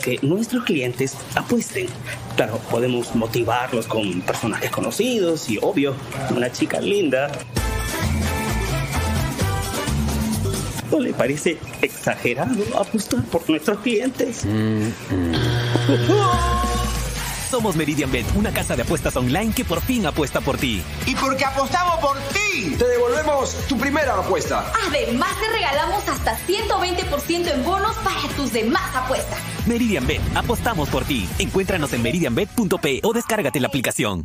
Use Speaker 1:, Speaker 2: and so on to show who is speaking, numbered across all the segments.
Speaker 1: Que nuestros clientes apuesten. Claro, podemos motivarlos con personajes conocidos y, obvio, una chica linda. ¿No le parece exagerado apostar por nuestros clientes?
Speaker 2: Somos Meridian Bet, una casa de apuestas online que por fin apuesta por ti.
Speaker 3: Y porque apostamos por ti, te devolvemos tu primera apuesta.
Speaker 4: Además, te regalamos hasta 120% en bonos para tus demás apuestas.
Speaker 2: Meridian Bet, apostamos por ti. Encuéntranos en meridianbet.p o descárgate la aplicación.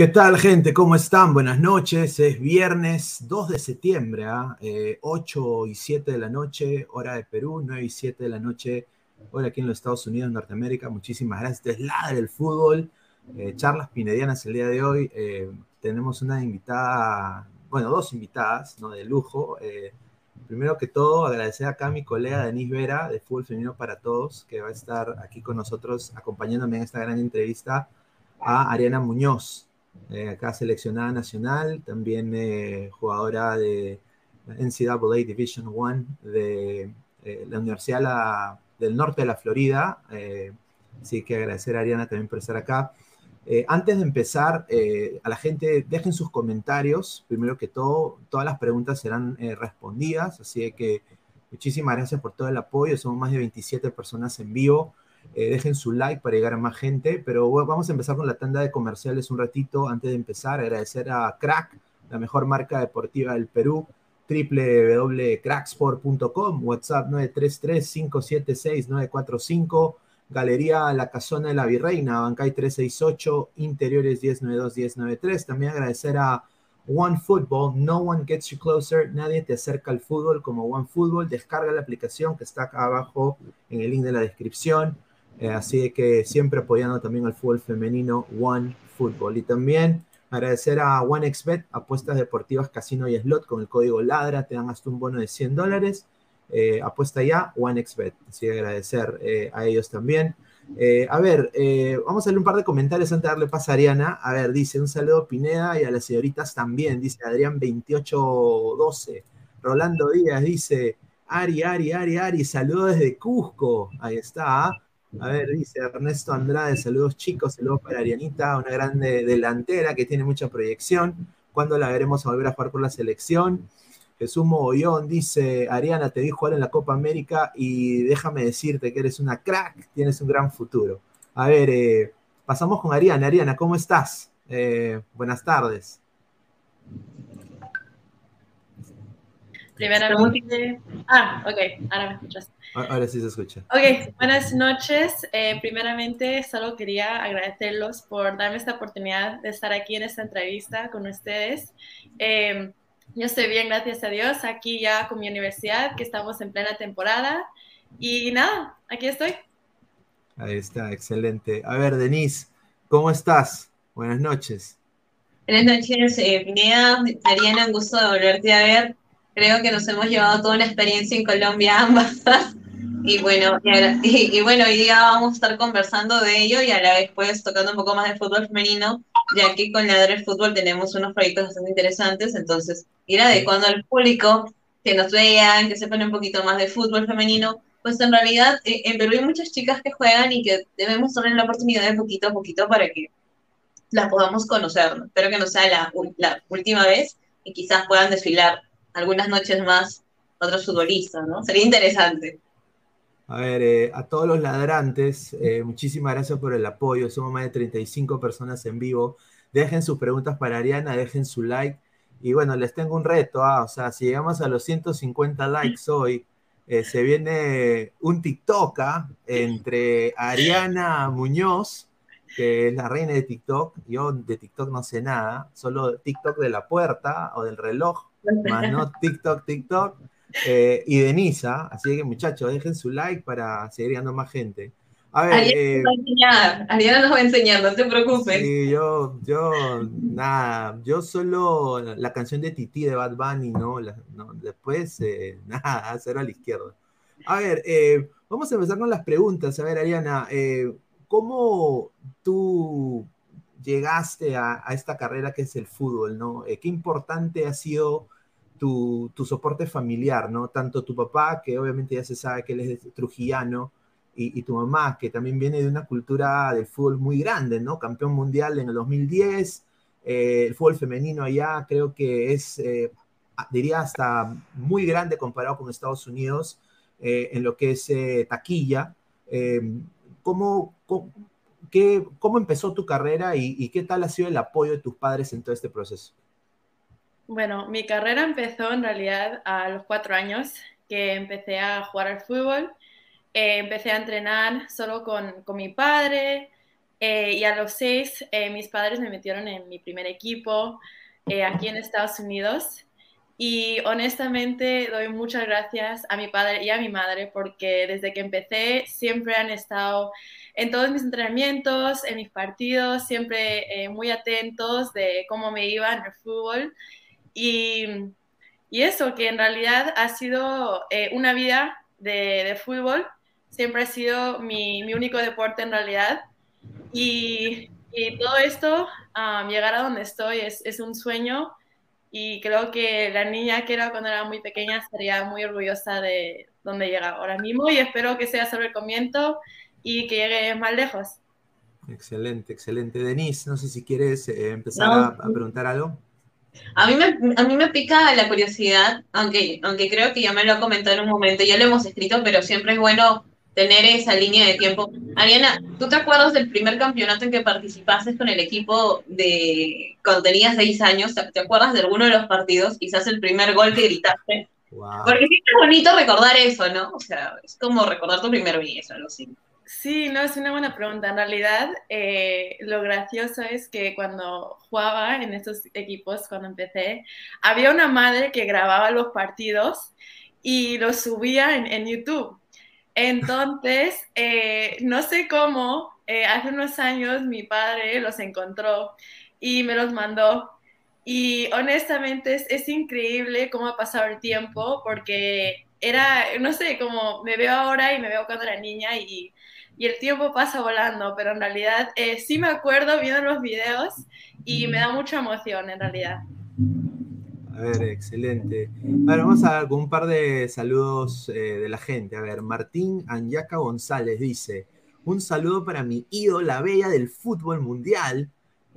Speaker 5: ¿Qué tal, gente? ¿Cómo están? Buenas noches. Es viernes 2 de septiembre, ¿ah? 8 y 7 de la noche, hora de Perú, 9 y 7 de la noche, hora aquí en los Estados Unidos, Norteamérica. Muchísimas gracias. Este es la del fútbol. Eh, charlas pinedianas el día de hoy. Eh, tenemos una invitada, bueno, dos invitadas, ¿no? De lujo. Eh, primero que todo, agradecer acá a mi colega Denise Vera de Fútbol Femenino para Todos, que va a estar aquí con nosotros acompañándome en esta gran entrevista a Ariana Muñoz. Eh, acá seleccionada nacional, también eh, jugadora de NCAA Division One de eh, la Universidad la, del Norte de la Florida. así que agradecer a Ariana también por estar acá. antes de empezar, a la gente dejen sus comentarios. Primero que todo, todas las preguntas serán respondidas, así que muchísimas gracias por todo el apoyo. Somos más de 27 personas en vivo. Eh, dejen su like para llegar a más gente, pero vamos a empezar con la tanda de comerciales un ratito antes de empezar. Agradecer a Crack, la mejor marca deportiva del Perú, www.cracksport.com, WhatsApp 933-576-945, Galería La Casona de la Virreina, Bancay 368, Interiores 1092-1093. También agradecer a One Football, no one gets you closer, nadie te acerca al fútbol como One Football. Descarga la aplicación que está acá abajo en el link de la descripción. Eh, así que siempre apoyando también al fútbol femenino One Football. Y también agradecer a OneXBet, apuestas deportivas, casino y slot con el código LADRA, te dan hasta un bono de 100 dólares. Eh, apuesta ya, OneXBet. Así que agradecer eh, a ellos también. a ver, vamos a leer un par de comentarios antes de darle paso a Ariana. A ver, dice un saludo a Pineda y a las señoritas también, dice Adrián 2812. Rolando Díaz dice, Ari, Ari, Ari, Ari, saludos desde Cusco. Ahí está. A ver, dice Ernesto Andrade, saludos chicos, saludos para Arianita, una grande delantera que tiene mucha proyección. ¿Cuándo la veremos volver a jugar por la selección? Jesús Mogollón dice, Ariana, te vi jugar en la Copa América y déjame decirte que eres una crack, tienes un gran futuro. A ver, eh, pasamos con Ariana. Ariana, ¿cómo estás? Eh, buenas tardes.
Speaker 6: Primeramente. Ah, ok, ahora me escuchas.
Speaker 5: Ahora sí se escucha.
Speaker 6: Ok, buenas noches. Eh, primeramente, solo quería agradecerlos por darme esta oportunidad de estar aquí en esta entrevista con ustedes. Eh, yo estoy bien, gracias a Dios, aquí ya con mi universidad, que estamos en plena temporada. Y nada, aquí estoy.
Speaker 5: Ahí está, excelente. A ver, Denise, ¿cómo estás? Buenas noches.
Speaker 7: Buenas noches, eh, Pineda. Ariana, un gusto de volverte a ver. Creo que nos hemos llevado toda una experiencia en Colombia ambas. Y bueno, y, bueno, hoy día vamos a estar conversando de ello y a la vez pues tocando un poco más de fútbol femenino, ya que con Ladre Fútbol tenemos unos proyectos bastante interesantes, entonces ir adecuando al público, que nos vean, que sepan un poquito más de fútbol femenino, pues en realidad eh, en Perú hay muchas chicas que juegan y que debemos darle la oportunidad de poquito a poquito para que las podamos conocer. Espero que no sea la, la última vez y quizás puedan desfilar algunas noches más otros futbolistas, ¿no? Sería interesante.
Speaker 5: A ver, eh, a todos los ladrantes, eh, muchísimas gracias por el apoyo. Somos más de 35 personas en vivo. Dejen sus preguntas para Ariana, dejen su like. Y bueno, les tengo un reto. Ah, o sea, si llegamos a los 150 likes hoy, eh, se viene un TikTok ah, entre Ariana Muñoz que es la reina de TikTok. Yo de TikTok no sé nada, solo TikTok de la puerta o del reloj, más no TikTok, TikTok. Eh, y Denisa, así que muchachos, dejen su like para seguir llegando más gente.
Speaker 7: A ver, Ariana eh, nos va a enseñar, Ariana nos va a enseñar, no te preocupes.
Speaker 5: Sí, yo, yo, nada, yo solo la canción de Titi de Bad Bunny, ¿no? después, eh, nada, cero a la izquierda. A ver, eh, vamos a empezar con las preguntas. A ver, Ariana, ¿cómo tú llegaste a, esta carrera que es el fútbol, ¿no? ¿Qué importante ha sido tu, soporte familiar, ¿no? Tanto tu papá, que obviamente ya se sabe que él es trujillano, y, tu mamá, que también viene de una cultura del fútbol muy grande, ¿no? Campeón mundial en el 2010, eh, el fútbol femenino allá creo que es, eh, diría, hasta muy grande comparado con Estados Unidos eh, en lo que es taquilla. ¿cómo, cómo, qué, ¿Cómo empezó tu carrera y, qué tal ha sido el apoyo de tus padres en todo este proceso?
Speaker 6: Bueno, mi carrera empezó en realidad a los cuatro años que empecé a jugar al fútbol. Eh, empecé a entrenar solo con, con mi padre eh, y a los seis eh, mis padres me metieron en mi primer equipo aquí en Estados Unidos. Y honestamente doy muchas gracias a mi padre y a mi madre porque desde que empecé siempre han estado en todos mis entrenamientos, en mis partidos, siempre muy atentos de cómo me iba en el fútbol. Y, y eso, que en realidad ha sido una vida de, de fútbol siempre ha sido mi, mi único deporte en realidad. Y, y todo esto, llegar a donde estoy, es, es, un sueño y creo que la niña que era cuando era muy pequeña estaría muy orgullosa de donde llega ahora mismo y espero que sea sobre el comienzo y que llegue más lejos.
Speaker 5: Excelente, excelente. Denise, no sé si quieres eh, empezar a, a, preguntar algo.
Speaker 7: A mí, me, a mí me pica la curiosidad, aunque, aunque creo que ya me lo ha comentado en un momento, ya lo hemos escrito, pero siempre es bueno tener esa línea de tiempo. Ariana, ¿tú te acuerdas del primer campeonato en que participaste con el equipo de cuando tenías seis años? ¿Te acuerdas de alguno de los partidos? Quizás el primer gol que gritaste. Porque sí es bonito recordar eso, ¿no? O sea, es como recordar tu primer beso, algo así.
Speaker 6: Sí, no, es una buena pregunta. En realidad, eh, lo gracioso es que cuando jugaba en estos equipos, cuando empecé, había una madre que grababa los partidos y los subía en, en YouTube. Entonces, eh, no sé cómo, eh, hace unos años mi padre los encontró y me los mandó. Y honestamente es, increíble cómo ha pasado el tiempo porque era, no sé, como me veo ahora y me veo cuando era niña y, y el tiempo pasa volando, pero en realidad eh, sí me acuerdo viendo los videos y me da mucha emoción en realidad.
Speaker 5: A ver, excelente. Ver, vamos a dar un par de saludos eh, de la gente. A ver, Martín Anyaca González dice: Un saludo para mi ídola la bella del fútbol mundial.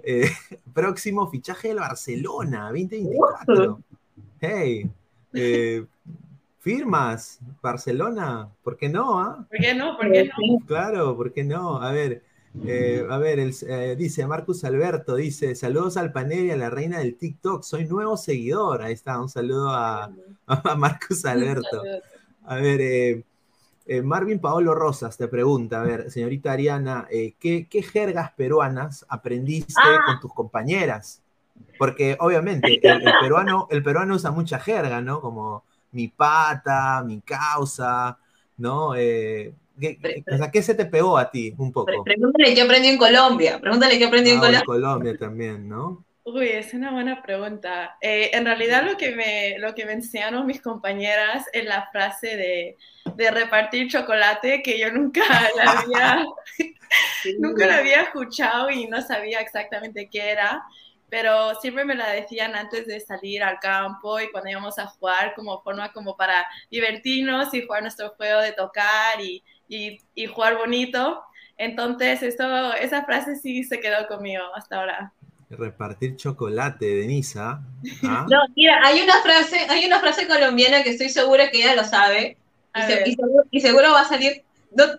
Speaker 5: Eh, próximo fichaje del Barcelona, 2024. Hey, eh, firmas, Barcelona, ¿por qué no?
Speaker 6: Ah? ¿Por qué no? ¿Por qué no?
Speaker 5: Claro, ¿por qué no? A ver, eh, a ver, eh, dice Marcus Alberto, dice, saludos al panel y a la reina del TikTok, soy nuevo seguidor. Ahí está, un saludo a, Marcus Alberto. A ver, eh, Marvin Paolo Rosas te pregunta, a ver, señorita Ariana, ¿qué, jergas peruanas aprendiste ah. con tus compañeras? Porque obviamente el, peruano, el peruano usa mucha jerga, ¿no? Como mi pata, mi causa, ¿no? ¿Qué, o sea, ¿qué se te pegó a ti un poco?
Speaker 7: Pregúntale qué aprendí en Colombia. Pregúntale qué aprendí en
Speaker 5: ah,
Speaker 7: Colombia.
Speaker 5: En Colombia también, ¿no?
Speaker 6: Uy, es una buena pregunta. Eh, en realidad lo que, me, lo que me enseñaron mis compañeras es la frase de, de repartir chocolate que yo nunca la había, nunca la había escuchado y no sabía exactamente qué era pero siempre me la decían antes de salir al campo y cuando íbamos a jugar como forma como para divertirnos y jugar nuestro juego de tocar y, y, y jugar bonito. Entonces, esto, esa frase sí se quedó conmigo hasta ahora.
Speaker 5: Repartir chocolate, Denisa.
Speaker 7: ¿ah? No, mira, hay una frase, hay una frase colombiana que estoy segura que ella lo sabe. Y, seguro, va a salir.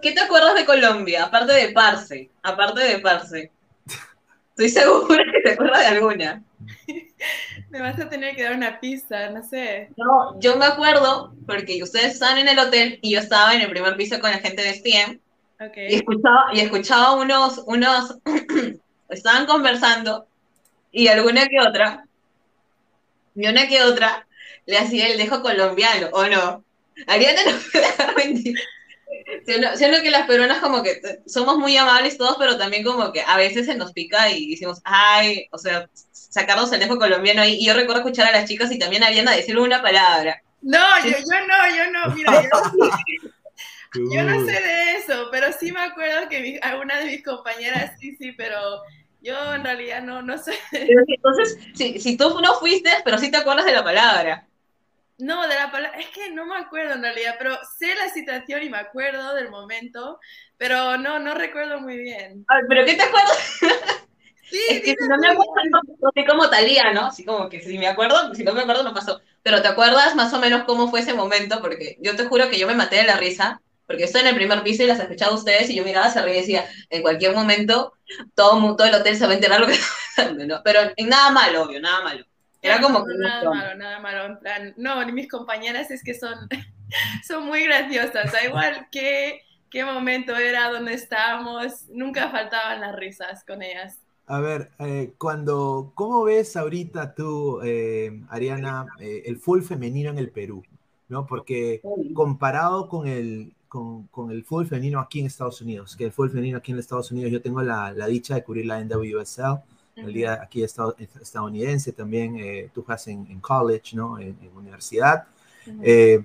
Speaker 7: ¿Qué te acuerdas de Colombia? Aparte de Parse. Aparte de Parse. Estoy segura que te acuerdas de alguna.
Speaker 6: me vas a tener que dar una pista, no sé.
Speaker 7: No, yo me acuerdo porque ustedes estaban en el hotel y yo estaba en el primer piso con la gente de STEM Okay. Y escuchaba, y escuchaba unos, unos, estaban conversando y alguna que otra, y una que otra le hacía el dejo colombiano, ¿o no? Ariana no me Siendo, que las peruanas como que somos muy amables todos, pero también como que a veces se nos pica y decimos, ay, o sea, sacarnos el dejo colombiano ahí. Y yo recuerdo escuchar a las chicas y también habían a decir una palabra.
Speaker 6: No, yo, yo no, yo no, mira, yo, yo, no sé de eso, pero sí me acuerdo que alguna de mis compañeras sí, sí, pero yo en realidad no, no sé.
Speaker 7: Entonces, si, si tú no fuiste, pero sí te acuerdas de la palabra.
Speaker 6: No, de la palabra, es que no me acuerdo en realidad, pero sé la situación y me acuerdo del momento, pero no, no recuerdo muy bien.
Speaker 7: ¿Pero qué te acuerdas? Sí, es que si no me acuerdo, no, sé como Talía, ¿no? Así como que si me acuerdo, si no me acuerdo, no pasó. Pero ¿te acuerdas más o menos cómo fue ese momento? Porque yo te juro que yo me maté de la risa, porque estoy en el primer piso y las escuchaba a ustedes y yo miraba hacia arriba y decía, en cualquier momento todo, todo el hotel se va a enterar lo que está pasando, ¿no? Pero en nada malo, obvio, nada malo. Era como
Speaker 6: que nada malo, nada malo, en plan, no, ni mis compañeras es que son, son muy graciosas, da igual qué, qué momento era, dónde estábamos, nunca faltaban las risas con ellas.
Speaker 5: A ver, eh, cuando, ¿cómo ves ahorita tú, eh, Ariana, eh, el full femenino en el Perú? ¿no? Porque comparado con el, con, con, el fútbol femenino aquí en Estados Unidos, que el fútbol femenino aquí en Estados Unidos, yo tengo la, la dicha de cubrir la NWSL, el día aquí estadounidense también, eh, tú estás en, en, college, ¿no? En, universidad. Eh,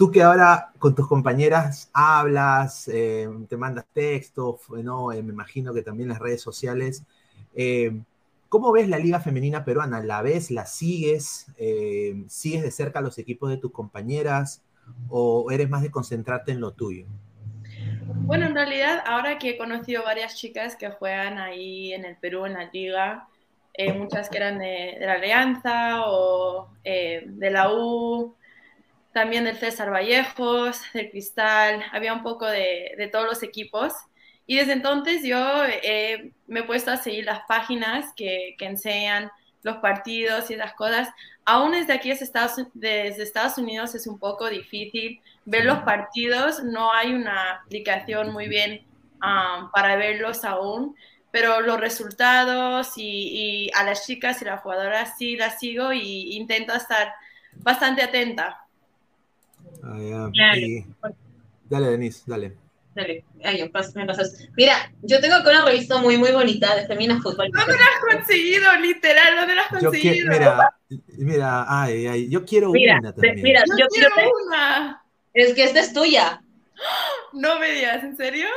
Speaker 5: tú que ahora con tus compañeras hablas, eh, te mandas textos, ¿no? me imagino que también las redes sociales. ¿Cómo ves la liga femenina peruana? ¿La ves, la sigues? ¿Sigues de cerca los equipos de tus compañeras? ¿O eres más de concentrarte en lo tuyo?
Speaker 6: Bueno, en realidad, ahora que he conocido varias chicas que juegan ahí en el Perú, en la liga, eh, muchas que eran de, la Alianza o eh, de la U, también del César Vallejos, del Cristal, había un poco de, de todos los equipos. Y desde entonces yo eh, me he puesto a seguir las páginas que, que enseñan los partidos y esas cosas. Aún desde aquí, desde Estados, desde Estados Unidos, es un poco difícil ver los partidos. No hay una aplicación muy bien um, para verlos aún, pero los resultados y, a las chicas y las jugadoras sí las sigo y intento estar bastante atenta.
Speaker 5: Ah, dale, Denise, dale.
Speaker 7: Dale, ay, me pasas. Mira, yo tengo acá una revista muy, muy bonita de Femina Fútbol.
Speaker 6: ¿Dónde la has conseguido, literal? ¿Dónde la has conseguido?
Speaker 5: mira, mira, ay, ay, yo quiero una también.
Speaker 7: Mira,
Speaker 6: yo, quiero una.
Speaker 7: Es que esta es tuya.
Speaker 6: No me digas, ¿en serio?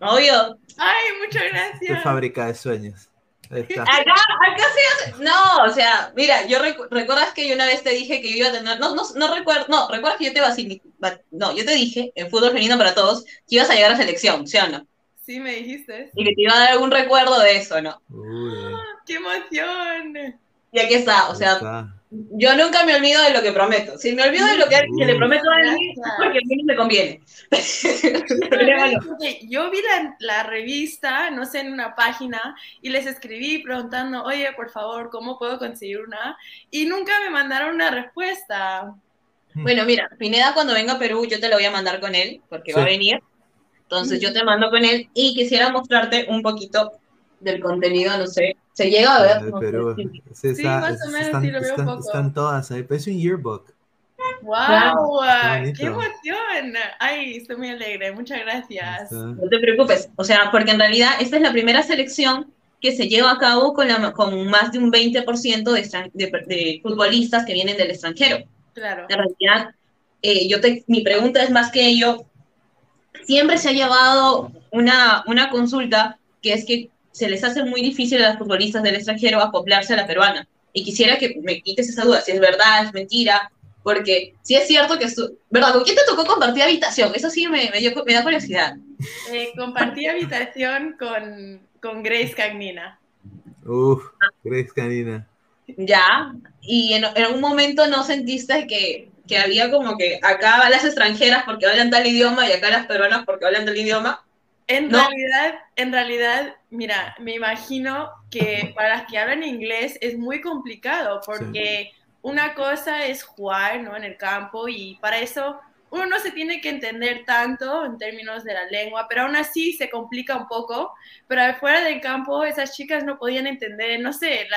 Speaker 7: Obvio.
Speaker 6: Ay, muchas gracias.
Speaker 5: Qué fábrica de sueños.
Speaker 7: Acá, acá se hace. No, o sea, mira, yo recuerdas que yo una vez te dije que yo iba a tener. No, no, no recuerdo. No, recuerdas que yo te vacilé. No, yo te dije en fútbol femenino para todos que ibas a llegar a selección, ¿sí o no?
Speaker 6: Sí, me dijiste.
Speaker 7: Y que te iba a dar algún recuerdo de eso, ¿no?
Speaker 6: Uy. ¡Qué emoción!
Speaker 7: Y aquí está, o sea, yo nunca me olvido de lo que prometo. Si me olvido de lo que, le prometo a alguien, es porque a mí no me conviene.
Speaker 6: yo vi la, revista, no sé, en una página, y les escribí preguntando, oye, por favor, ¿cómo puedo conseguir una? Y nunca me mandaron una respuesta.
Speaker 7: Hmm. Bueno, mira, Pineda cuando venga a Perú, yo te lo voy a mandar con él, porque va a venir. Entonces yo te mando con él y quisiera mostrarte un poquito del contenido, no sé, se llega a ver.
Speaker 5: Pero, sí, sí, más o menos están, sí lo veo un poco. Están todas ahí, parece un yearbook.
Speaker 6: ¡Wow! ¡Qué emoción! Ay, estoy muy alegre, muchas gracias.
Speaker 7: No te preocupes, o sea, porque en realidad esta es la primera selección que se lleva a cabo con, la, con más de un 20% de, de, de, futbolistas que vienen del extranjero.
Speaker 6: Claro.
Speaker 7: En realidad, eh, yo te, mi pregunta es más que ello, siempre se ha llevado una, una consulta que es que se les hace muy difícil a los futbolistas del extranjero acoplarse a la peruana. Y quisiera que me quites esa duda, si es verdad, es mentira, porque si es cierto que... ¿Verdad? ¿Con quién te tocó compartir habitación? Eso sí me, me, da curiosidad.
Speaker 6: Eh, compartí habitación con, con Grace Cagnina.
Speaker 5: Uf, Grace Cagnina.
Speaker 7: Ya, y en, en, un momento no sentiste que, que había como que acá las extranjeras porque hablan tal idioma y acá las peruanas porque hablan tal idioma.
Speaker 6: En realidad, en realidad, mira, me imagino que para las que hablan inglés es muy complicado porque una cosa es jugar, ¿no? En el campo y para eso uno no se tiene que entender tanto en términos de la lengua, pero aún así se complica un poco. Pero afuera del campo, esas chicas no podían entender, no sé,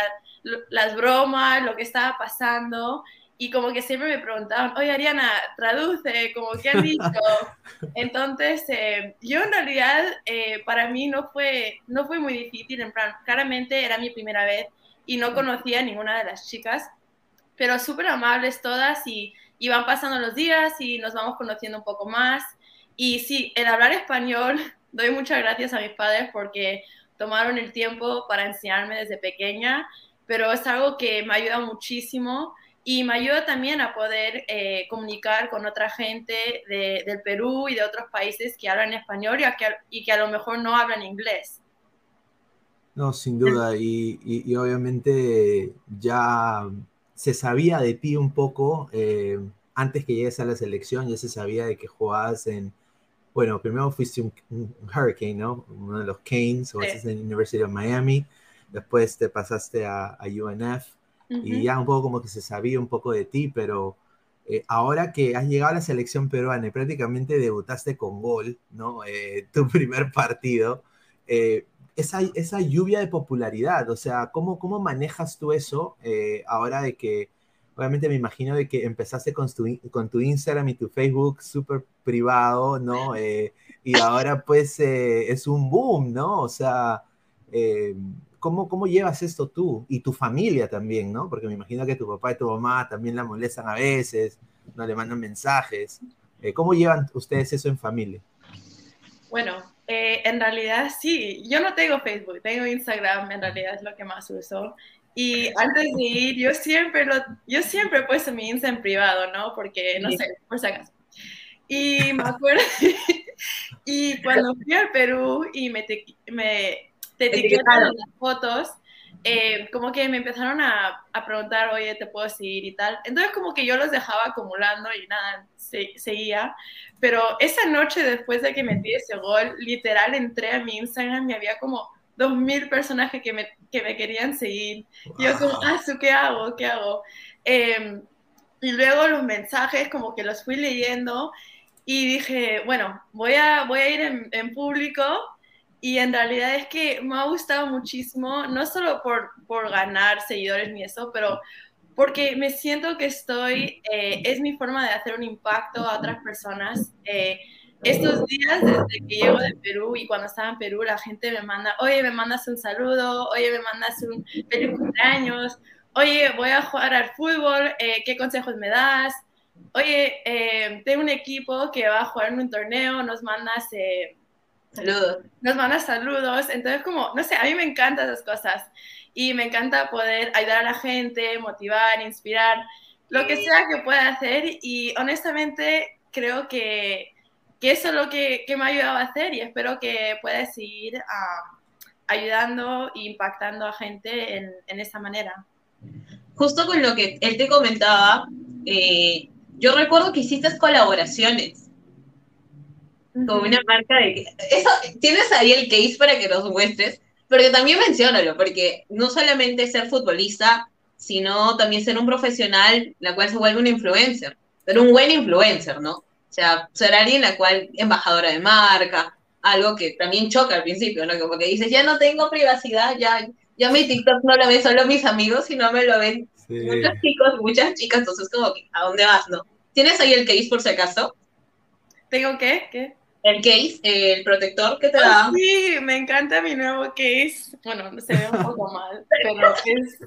Speaker 6: las bromas, lo que estaba pasando. Y como que siempre me preguntaban, oye Ariana, traduce, como que has dicho. Entonces, eh, yo en realidad, eh, para mí no fue, no fue muy difícil, en plan, claramente era mi primera vez y no conocía a ninguna de las chicas, pero súper amables todas y, y van pasando los días y nos vamos conociendo un poco más. Y sí, el hablar español, doy muchas gracias a mis padres porque tomaron el tiempo para enseñarme desde pequeña, pero es algo que me ayuda muchísimo y me ayuda también a poder eh, comunicar con otra gente de, del Perú y de otros países que hablan español y, que, y que a lo mejor no hablan inglés.
Speaker 5: No, sin duda, y, y, obviamente ya se sabía de ti un poco, eh, antes que llegues a la selección, ya se sabía de que jugabas en, bueno, primero fuiste un, Hurricane, ¿no? Uno de los Canes, o sí. en University of Miami, después te pasaste a, UNF, y ya un poco como que se sabía un poco de ti, pero eh, ahora que has llegado a la selección peruana y prácticamente debutaste con gol, ¿no? Eh, tu primer partido, esa, esa lluvia de popularidad, o sea, ¿cómo, cómo manejas tú eso eh, ahora de que, obviamente me imagino de que empezaste con tu, con tu Instagram y tu Facebook súper privado, ¿no? Eh, y ahora pues eh, es un boom, ¿no? O sea, ¿cómo, ¿cómo llevas esto tú? Y tu familia también, ¿no? Porque me imagino que tu papá y tu mamá también la molestan a veces, no le mandan mensajes. ¿Cómo llevan ustedes eso en familia?
Speaker 6: Bueno, eh, en realidad sí, yo no tengo Facebook, tengo Instagram, en realidad es lo que más uso. Y antes de ir, yo siempre, lo, yo siempre he puesto mi Instagram privado, ¿no? Porque, no sé, por si acaso. Y me acuerdo, y cuando fui al Perú y me, te, me te etiquetaron las fotos, eh, como que me empezaron a, a, preguntar, oye, ¿te puedo seguir y tal? Entonces como que yo los dejaba acumulando y nada, se, seguía. Pero esa noche después de que metí ese gol, literal entré a mi Instagram y había como dos mil personajes que me, que me querían seguir. Yo como, ah, ¿qué hago? ¿Qué hago? Eh, y luego los mensajes como que los fui leyendo y dije, bueno, voy a, voy a ir en, en público y en realidad es que me ha gustado muchísimo, no solo por, por ganar seguidores ni eso, pero porque me siento que estoy, eh, es mi forma de hacer un impacto a otras personas. Eh, estos días, desde que llego de Perú y cuando estaba en Perú, la gente me manda, oye, me mandas un saludo, oye, me mandas un feliz cumpleaños, oye, voy a jugar al fútbol, eh, ¿qué consejos me das? Oye, tengo un equipo que va a jugar en un torneo, nos mandas...
Speaker 7: saludos.
Speaker 6: Nos mandas saludos, entonces como, no sé, a mí me encantan esas cosas. Y me encanta poder ayudar a la gente, motivar, inspirar, lo que sea que pueda hacer. Y honestamente creo que, que eso es lo que, que, me ha ayudado a hacer y espero que pueda seguir uh, ayudando e impactando a gente en, en esa manera.
Speaker 7: Justo con lo que él te comentaba, eh, yo recuerdo que hiciste colaboraciones con una marca de... Eso, ¿Tienes ahí el case para que nos muestres? Porque también menciónalo, porque no solamente ser futbolista, sino también ser un profesional, la cual se vuelve un influencer, pero un buen influencer, ¿no? O sea, ser alguien la cual embajadora de marca, algo que también choca al principio, ¿no? Como que dices, ya no tengo privacidad, ya, ya mi TikTok no lo ven solo mis amigos, sino me lo ven muchos chicos, muchas chicas, entonces como que, ¿a dónde vas, no? ¿Tienes ahí el case por si acaso?
Speaker 6: ¿Tengo qué? ¿Qué?
Speaker 7: El case, el protector que te da.
Speaker 6: sí, me encanta mi nuevo case. Bueno, se ve un poco mal, pero es,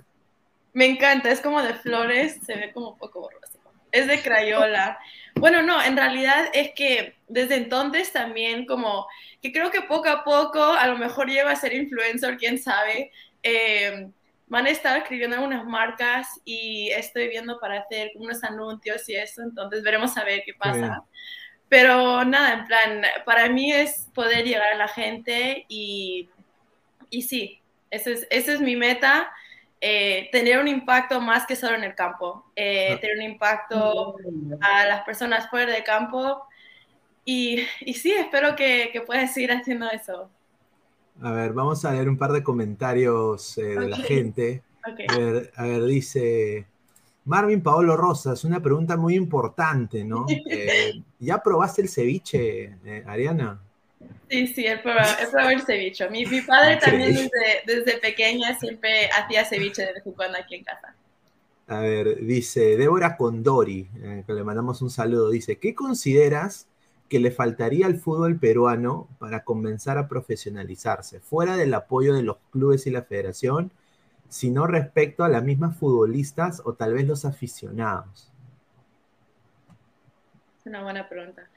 Speaker 6: me encanta, es como de flores, se ve como un poco borroso. Es de Crayola. Bueno, no, en realidad es que desde entonces también como que creo que poco a poco a lo mejor llego a ser influencer, quién sabe. Eh, van a estar escribiendo algunas marcas y estoy viendo para hacer unos anuncios y eso, entonces veremos a ver qué pasa. Pero nada, en plan, para mí es poder llegar a la gente y, y sí, esa es, ese es mi meta, eh, tener un impacto más que solo en el campo, eh, tener un impacto a las personas fuera del campo y, y sí, espero que, que puedas seguir haciendo eso.
Speaker 5: A ver, vamos a leer un par de comentarios eh, de okay. la gente.
Speaker 6: Okay.
Speaker 5: A, ver, a ver, dice Marvin Paolo Rosas, una pregunta muy importante, ¿no? Eh, ¿Ya probaste el ceviche, eh, Ariana?
Speaker 6: Sí, sí, he probado, el ceviche. Mi, mi padre también desde, desde, pequeña siempre hacía ceviche de vez en cuando aquí en casa.
Speaker 5: A ver, dice Débora Condori, eh, que le mandamos un saludo, dice, ¿qué consideras que le faltaría al fútbol peruano para comenzar a profesionalizarse, fuera del apoyo de los clubes y la federación, sino respecto a las mismas futbolistas o tal vez los aficionados?
Speaker 6: Es una buena pregunta.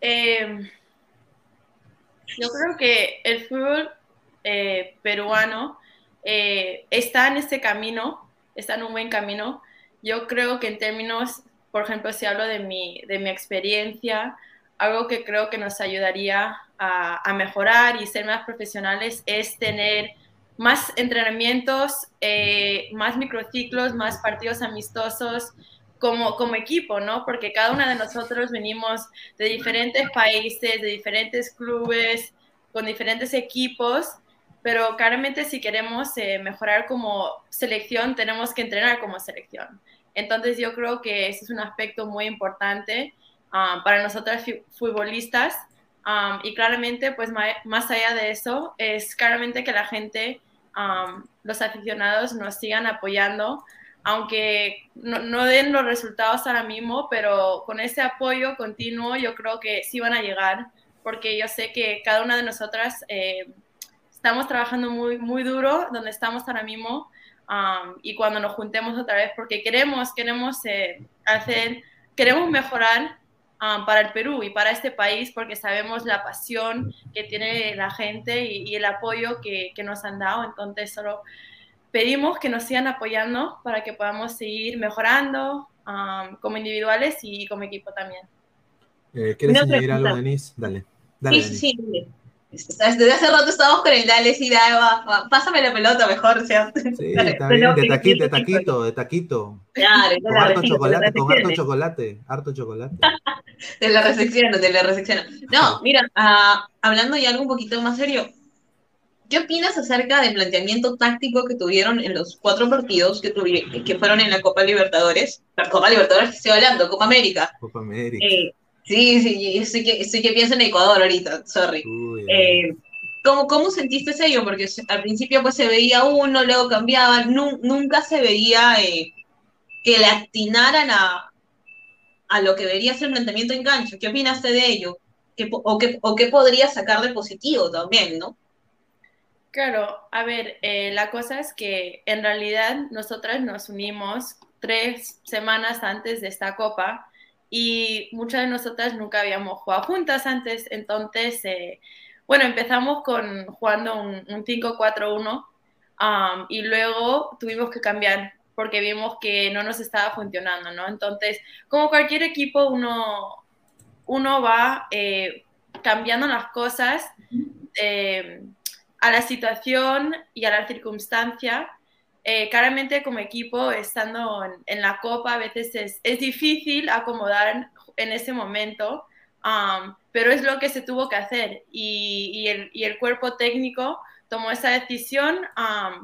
Speaker 6: eh, yo creo que el fútbol eh, peruano eh, está en ese camino, está en un buen camino. Yo creo que en términos, por ejemplo, si hablo de mi, de mi experiencia, algo que creo que nos ayudaría a, a mejorar y ser más profesionales es tener más entrenamientos, eh, más microciclos, más partidos amistosos, como, como equipo, ¿no? Porque cada una de nosotros venimos de diferentes países, de diferentes clubes, con diferentes equipos, pero claramente si queremos eh, mejorar como selección, tenemos que entrenar como selección. Entonces yo creo que ese es un aspecto muy importante um, para nosotras futbolistas um, y claramente pues más allá de eso es claramente que la gente, um, los aficionados nos sigan apoyando aunque no, den los resultados ahora mismo, pero con ese apoyo continuo yo creo que sí van a llegar, porque yo sé que cada una de nosotras eh, estamos trabajando muy, muy duro donde estamos ahora mismo um, y cuando nos juntemos otra vez, porque queremos, queremos eh, hacer, queremos mejorar um, para el Perú y para este país, porque sabemos la pasión que tiene la gente y, el apoyo que, que nos han dado, entonces solo pedimos que nos sigan apoyando para que podamos seguir mejorando um, como individuales y como equipo también.
Speaker 5: Eh, ¿Quieres añadir algo, Denise? Dale. dale
Speaker 7: sí, sí, Desde hace rato estamos con el dale, sí, dale, va, pásame la pelota mejor, sea.
Speaker 5: Sí, está bien, de taquito, de taquito, de taquito. Claro, con harto chocolate, con harto chocolate, harto chocolate.
Speaker 7: te lo resecciono, te lo resecciono. No, mira, uh, hablando ya algo un poquito más serio, ¿Qué opinas acerca del planteamiento táctico que tuvieron en los cuatro partidos que, que fueron en la Copa Libertadores? La Copa Libertadores que estoy hablando, Copa América.
Speaker 5: Copa América.
Speaker 7: Eh, sí, sí, estoy que, estoy que pienso en Ecuador ahorita, sorry. Eh, ¿cómo, ¿Cómo sentiste ello? Porque al principio pues se veía uno, luego cambiaba, nunca se veía eh, que le atinaran a, a lo que debería ser el planteamiento en gancho. ¿Qué opinaste de ello? ¿Qué, o, qué, ¿O qué podría sacar de positivo también, no?
Speaker 6: Claro, a ver, eh, la cosa es que en realidad nosotras nos unimos tres semanas antes de esta copa y muchas de nosotras nunca habíamos jugado juntas antes, entonces, eh, bueno, empezamos con jugando un, 5-4-1 um, y luego tuvimos que cambiar porque vimos que no nos estaba funcionando, ¿no? Entonces, como cualquier equipo, uno, uno va eh, cambiando las cosas a la situación y a la circunstancia. Eh, claramente como equipo, estando en, la Copa, a veces es, es, difícil acomodar en ese momento, pero es lo que se tuvo que hacer y, el, el, cuerpo técnico tomó esa decisión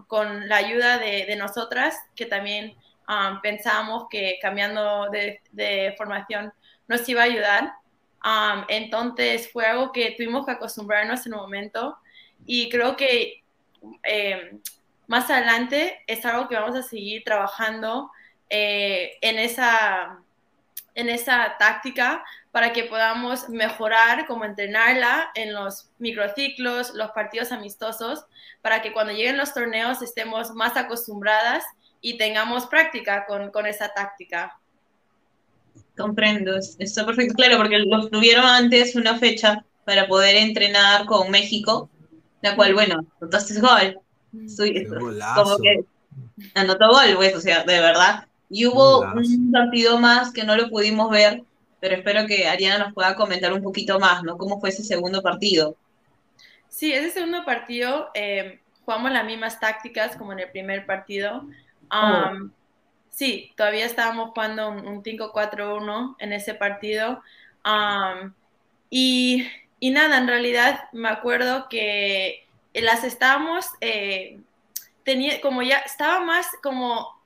Speaker 6: con la ayuda de, nosotras, que también um, pensábamos que cambiando de, de, formación nos iba a ayudar. entonces fue algo que tuvimos que acostumbrarnos en un momento y creo que eh, más adelante es algo que vamos a seguir trabajando eh, en, esa, en esa táctica para que podamos mejorar, como entrenarla en los microciclos, los partidos amistosos, para que cuando lleguen los torneos estemos más acostumbradas y tengamos práctica con, con esa táctica.
Speaker 7: Comprendo, está perfecto, claro, porque los tuvieron antes una fecha para poder entrenar con México la cual, bueno, anotaste gol. Como que anotó gol, pues, o sea, de verdad. Y hubo un partido más que no lo pudimos ver, pero espero que Ariana nos pueda comentar un poquito más, ¿no? ¿Cómo fue ese segundo partido?
Speaker 6: Sí, ese segundo partido eh, jugamos las mismas tácticas como en el primer partido. Oh. Sí, todavía estábamos jugando un, 5-4-1 en ese partido. y y nada, en realidad me acuerdo que las estábamos, eh, tenía, como ya estaba más como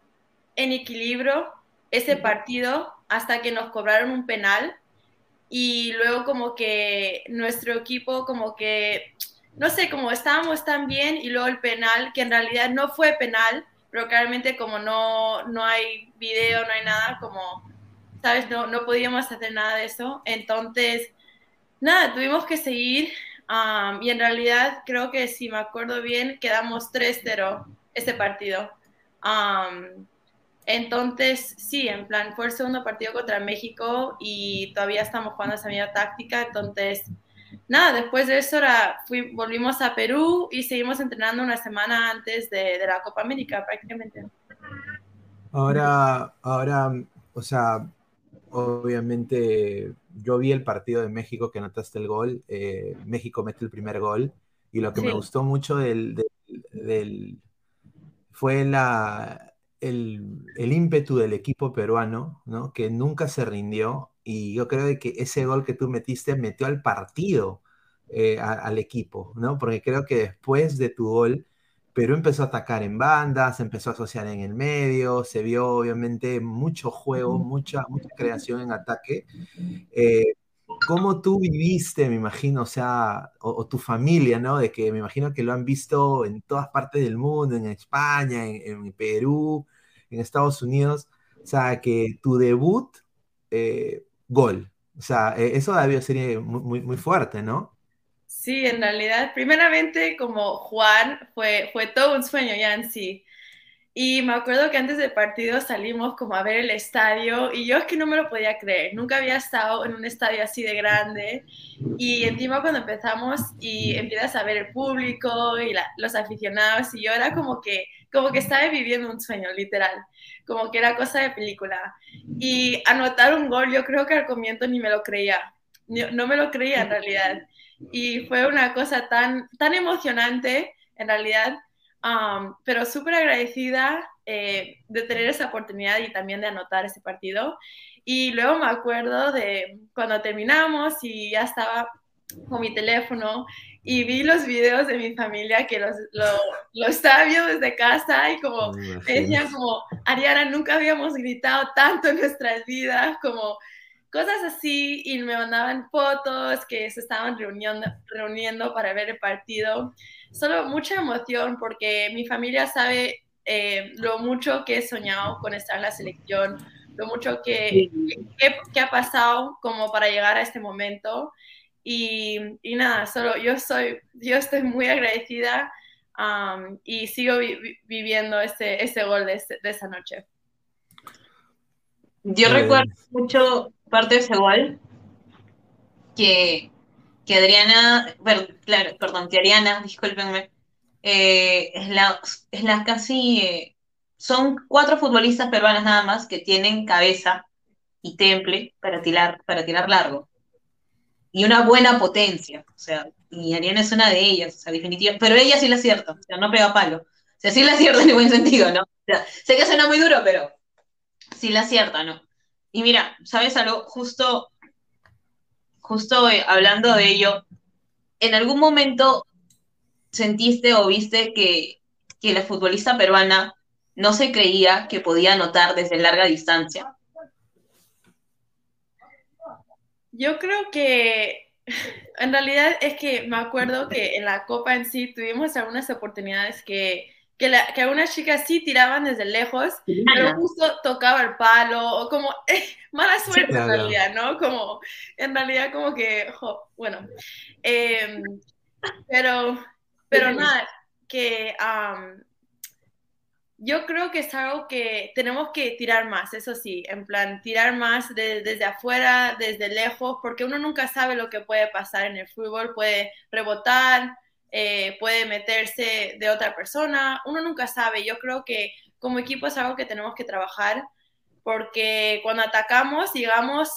Speaker 6: en equilibrio ese partido hasta que nos cobraron un penal y luego como que nuestro equipo como que, no sé, como estábamos tan bien y luego el penal, que en realidad no fue penal, pero claramente como no, no hay video, no hay nada, como, ¿sabes? No, no podíamos hacer nada de eso. Entonces, nada, tuvimos que seguir y en realidad creo que si me acuerdo bien, quedamos 3-0 ese partido. entonces, sí, en plan, fue el segundo partido contra México y todavía estamos jugando esa misma táctica. Entonces, nada, después de eso ahora fui, volvimos a Perú y seguimos entrenando una semana antes de, de la Copa América prácticamente.
Speaker 5: Ahora, ahora, o sea, obviamente yo vi el partido de México que anotaste el gol, eh, México mete el primer gol y lo que me gustó mucho del, del, fue la, el, el, ímpetu del equipo peruano, ¿no? que nunca se rindió y yo creo que ese gol que tú metiste metió al partido, eh, al equipo, ¿no? porque creo que después de tu gol Perú empezó a atacar en bandas, empezó a asociar en el medio, se vio obviamente mucho juego, mucha, mucha creación en ataque. Eh, ¿Cómo tú viviste, me imagino, o sea, o, tu familia, ¿no? De que me imagino que lo han visto en todas partes del mundo, en España, en, Perú, en Estados Unidos, o sea, que tu debut, eh, gol. O sea, e, eso debió ser muy, muy, muy fuerte, ¿no?
Speaker 6: Sí, en realidad, primeramente como Juan fue, fue todo un sueño ya en sí. Y me acuerdo que antes del partido salimos como a ver el estadio y yo es que no me lo podía creer, nunca había estado en un estadio así de grande y encima cuando empezamos y empiezas a ver el público y los aficionados y yo era como que, como que estaba viviendo un sueño, literal, como que era cosa de película. Y anotar un gol yo creo que al comienzo ni me lo creía, no me lo creía en realidad y fue una cosa tan, tan emocionante en realidad, um, pero súper agradecida eh, de tener esa oportunidad y también de anotar ese partido. Y luego me acuerdo de cuando terminamos y ya estaba con mi teléfono y vi los videos de mi familia que los, lo, lo estaba viendo desde casa y como decían como, Ariana, nunca habíamos gritado tanto en nuestras vidas, como cosas así y me mandaban fotos que se estaban reuniendo, reuniendo para ver el partido. Solo mucha emoción porque mi familia sabe eh, lo mucho que he soñado con estar en la selección, lo mucho que, que, ha pasado como para llegar a este momento. Y, y nada, solo yo, soy, yo estoy muy agradecida um, y sigo viviendo ese, ese gol de, de esa noche.
Speaker 7: Yo recuerdo mucho parte de ese gol que, que Adriana, claro, perdón, que Ariana, discúlpenme, eh, es, la, es la casi, eh, son cuatro futbolistas peruanas nada más que tienen cabeza y temple para tirar, para tirar largo. Y una buena potencia, o sea, y Ariana es una de ellas, o sea, definitivamente, pero ella sí la acierta, o sea, no pega palo. O sea, sí la acierta en buen sentido, ¿no? O sé que suena muy duro, pero sí la acierta, ¿no? Y mira, ¿sabes algo? Justo, justo eh, hablando de ello, ¿en algún momento sentiste o viste que, que la futbolista peruana no se creía que podía anotar desde larga distancia?
Speaker 6: Yo creo que en realidad es que me acuerdo que en la Copa en sí tuvimos algunas oportunidades que que, la, que algunas chicas sí tiraban desde lejos, pero justo tocaba el palo, o como, mala suerte en realidad, ¿no? Como, en realidad como que, bueno, em, pero, pero nada, que yo creo que es algo que tenemos que tirar más, eso sí, en plan, tirar más desde afuera, desde lejos, porque uno nunca sabe lo que puede pasar en el fútbol, puede rebotar, eh, puede meterse de otra persona, uno nunca sabe. Yo creo que como equipo es algo que tenemos que trabajar porque cuando atacamos llegamos,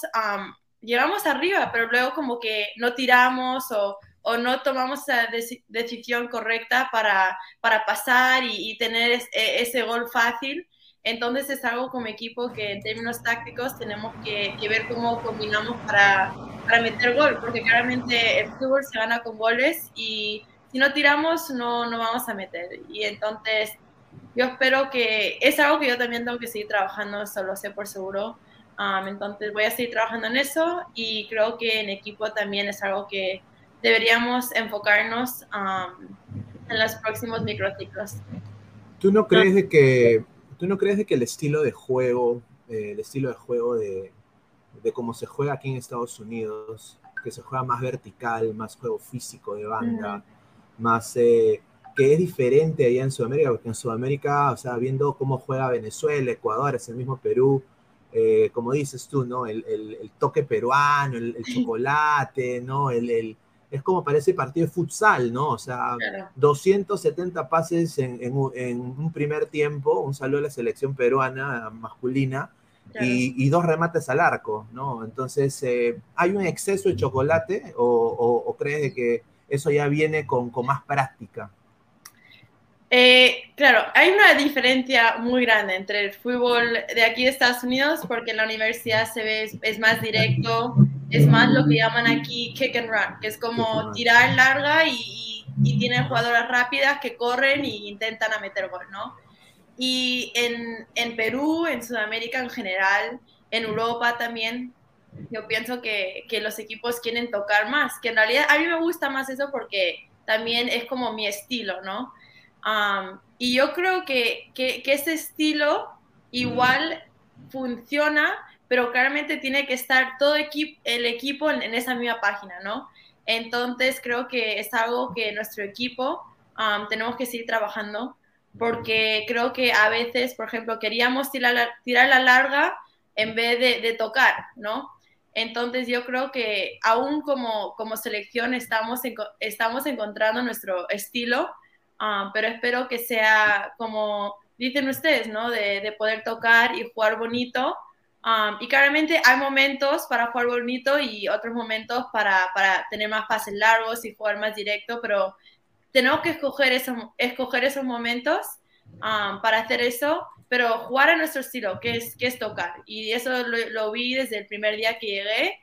Speaker 6: llegamos arriba, pero luego como que no tiramos o, no tomamos la decisión correcta para, para pasar y, tener e, ese gol fácil. Entonces es algo como equipo que en términos tácticos tenemos que, que ver cómo combinamos para, para meter gol, porque claramente el fútbol se gana con goles y si no tiramos, no, no vamos a meter. Y entonces, yo espero que es algo que yo también tengo que seguir trabajando, eso lo sé por seguro. Um, entonces voy a seguir trabajando en eso y creo que en equipo también es algo que deberíamos enfocarnos um, en los próximos microciclos.
Speaker 5: ¿Tú no crees de que, tú no crees de que el estilo de juego, eh, el estilo de juego de, de cómo se juega aquí en Estados Unidos, que se juega más vertical, más juego físico de banda, más eh, que es diferente allá en Sudamérica, porque en Sudamérica, o sea, viendo cómo juega Venezuela, Ecuador, es el mismo Perú, eh, como dices tú, ¿no? El, el, toque peruano, el, chocolate, ¿no? El, es como parece partido de futsal, ¿no? O sea, 270 pases en, en, en, un primer tiempo, un saludo a la selección peruana masculina, y, y, dos remates al arco, ¿no? Entonces, eh, ¿hay un exceso de chocolate o, o, o crees de que eso ya viene con, con más práctica?
Speaker 6: Eh, claro, hay una diferencia muy grande entre el fútbol de aquí de Estados Unidos, porque en la universidad se ve, es, más directo, es más lo que llaman aquí kick and run, que es como tirar larga y, y, tienen jugadoras rápidas que corren y intentan a meter gol, ¿no? Y en, en Perú, en Sudamérica en general, en Europa también, yo pienso que, que los equipos quieren tocar más, que en realidad a mí me gusta más eso porque también es como mi estilo, ¿no? y yo creo que, que, ese estilo igual funciona, pero claramente tiene que estar todo el equipo en, esa misma página, ¿no? Entonces creo que es algo que nuestro equipo tenemos que seguir trabajando, porque creo que a veces, por ejemplo, queríamos tirar la, tirar la larga en vez de, de tocar, ¿no? Entonces yo creo que aún como, como selección estamos, estamos encontrando nuestro estilo Ah, pero espero que sea como dicen ustedes, ¿no? De, de poder tocar y jugar bonito. Um, y claramente hay momentos para jugar bonito y otros momentos para, para, tener más pases largos y jugar más directo, pero tenemos que escoger, eso, escoger esos momentos um, para hacer eso, pero jugar a nuestro estilo, que es, que es tocar. Y eso lo, lo vi desde el primer día que llegué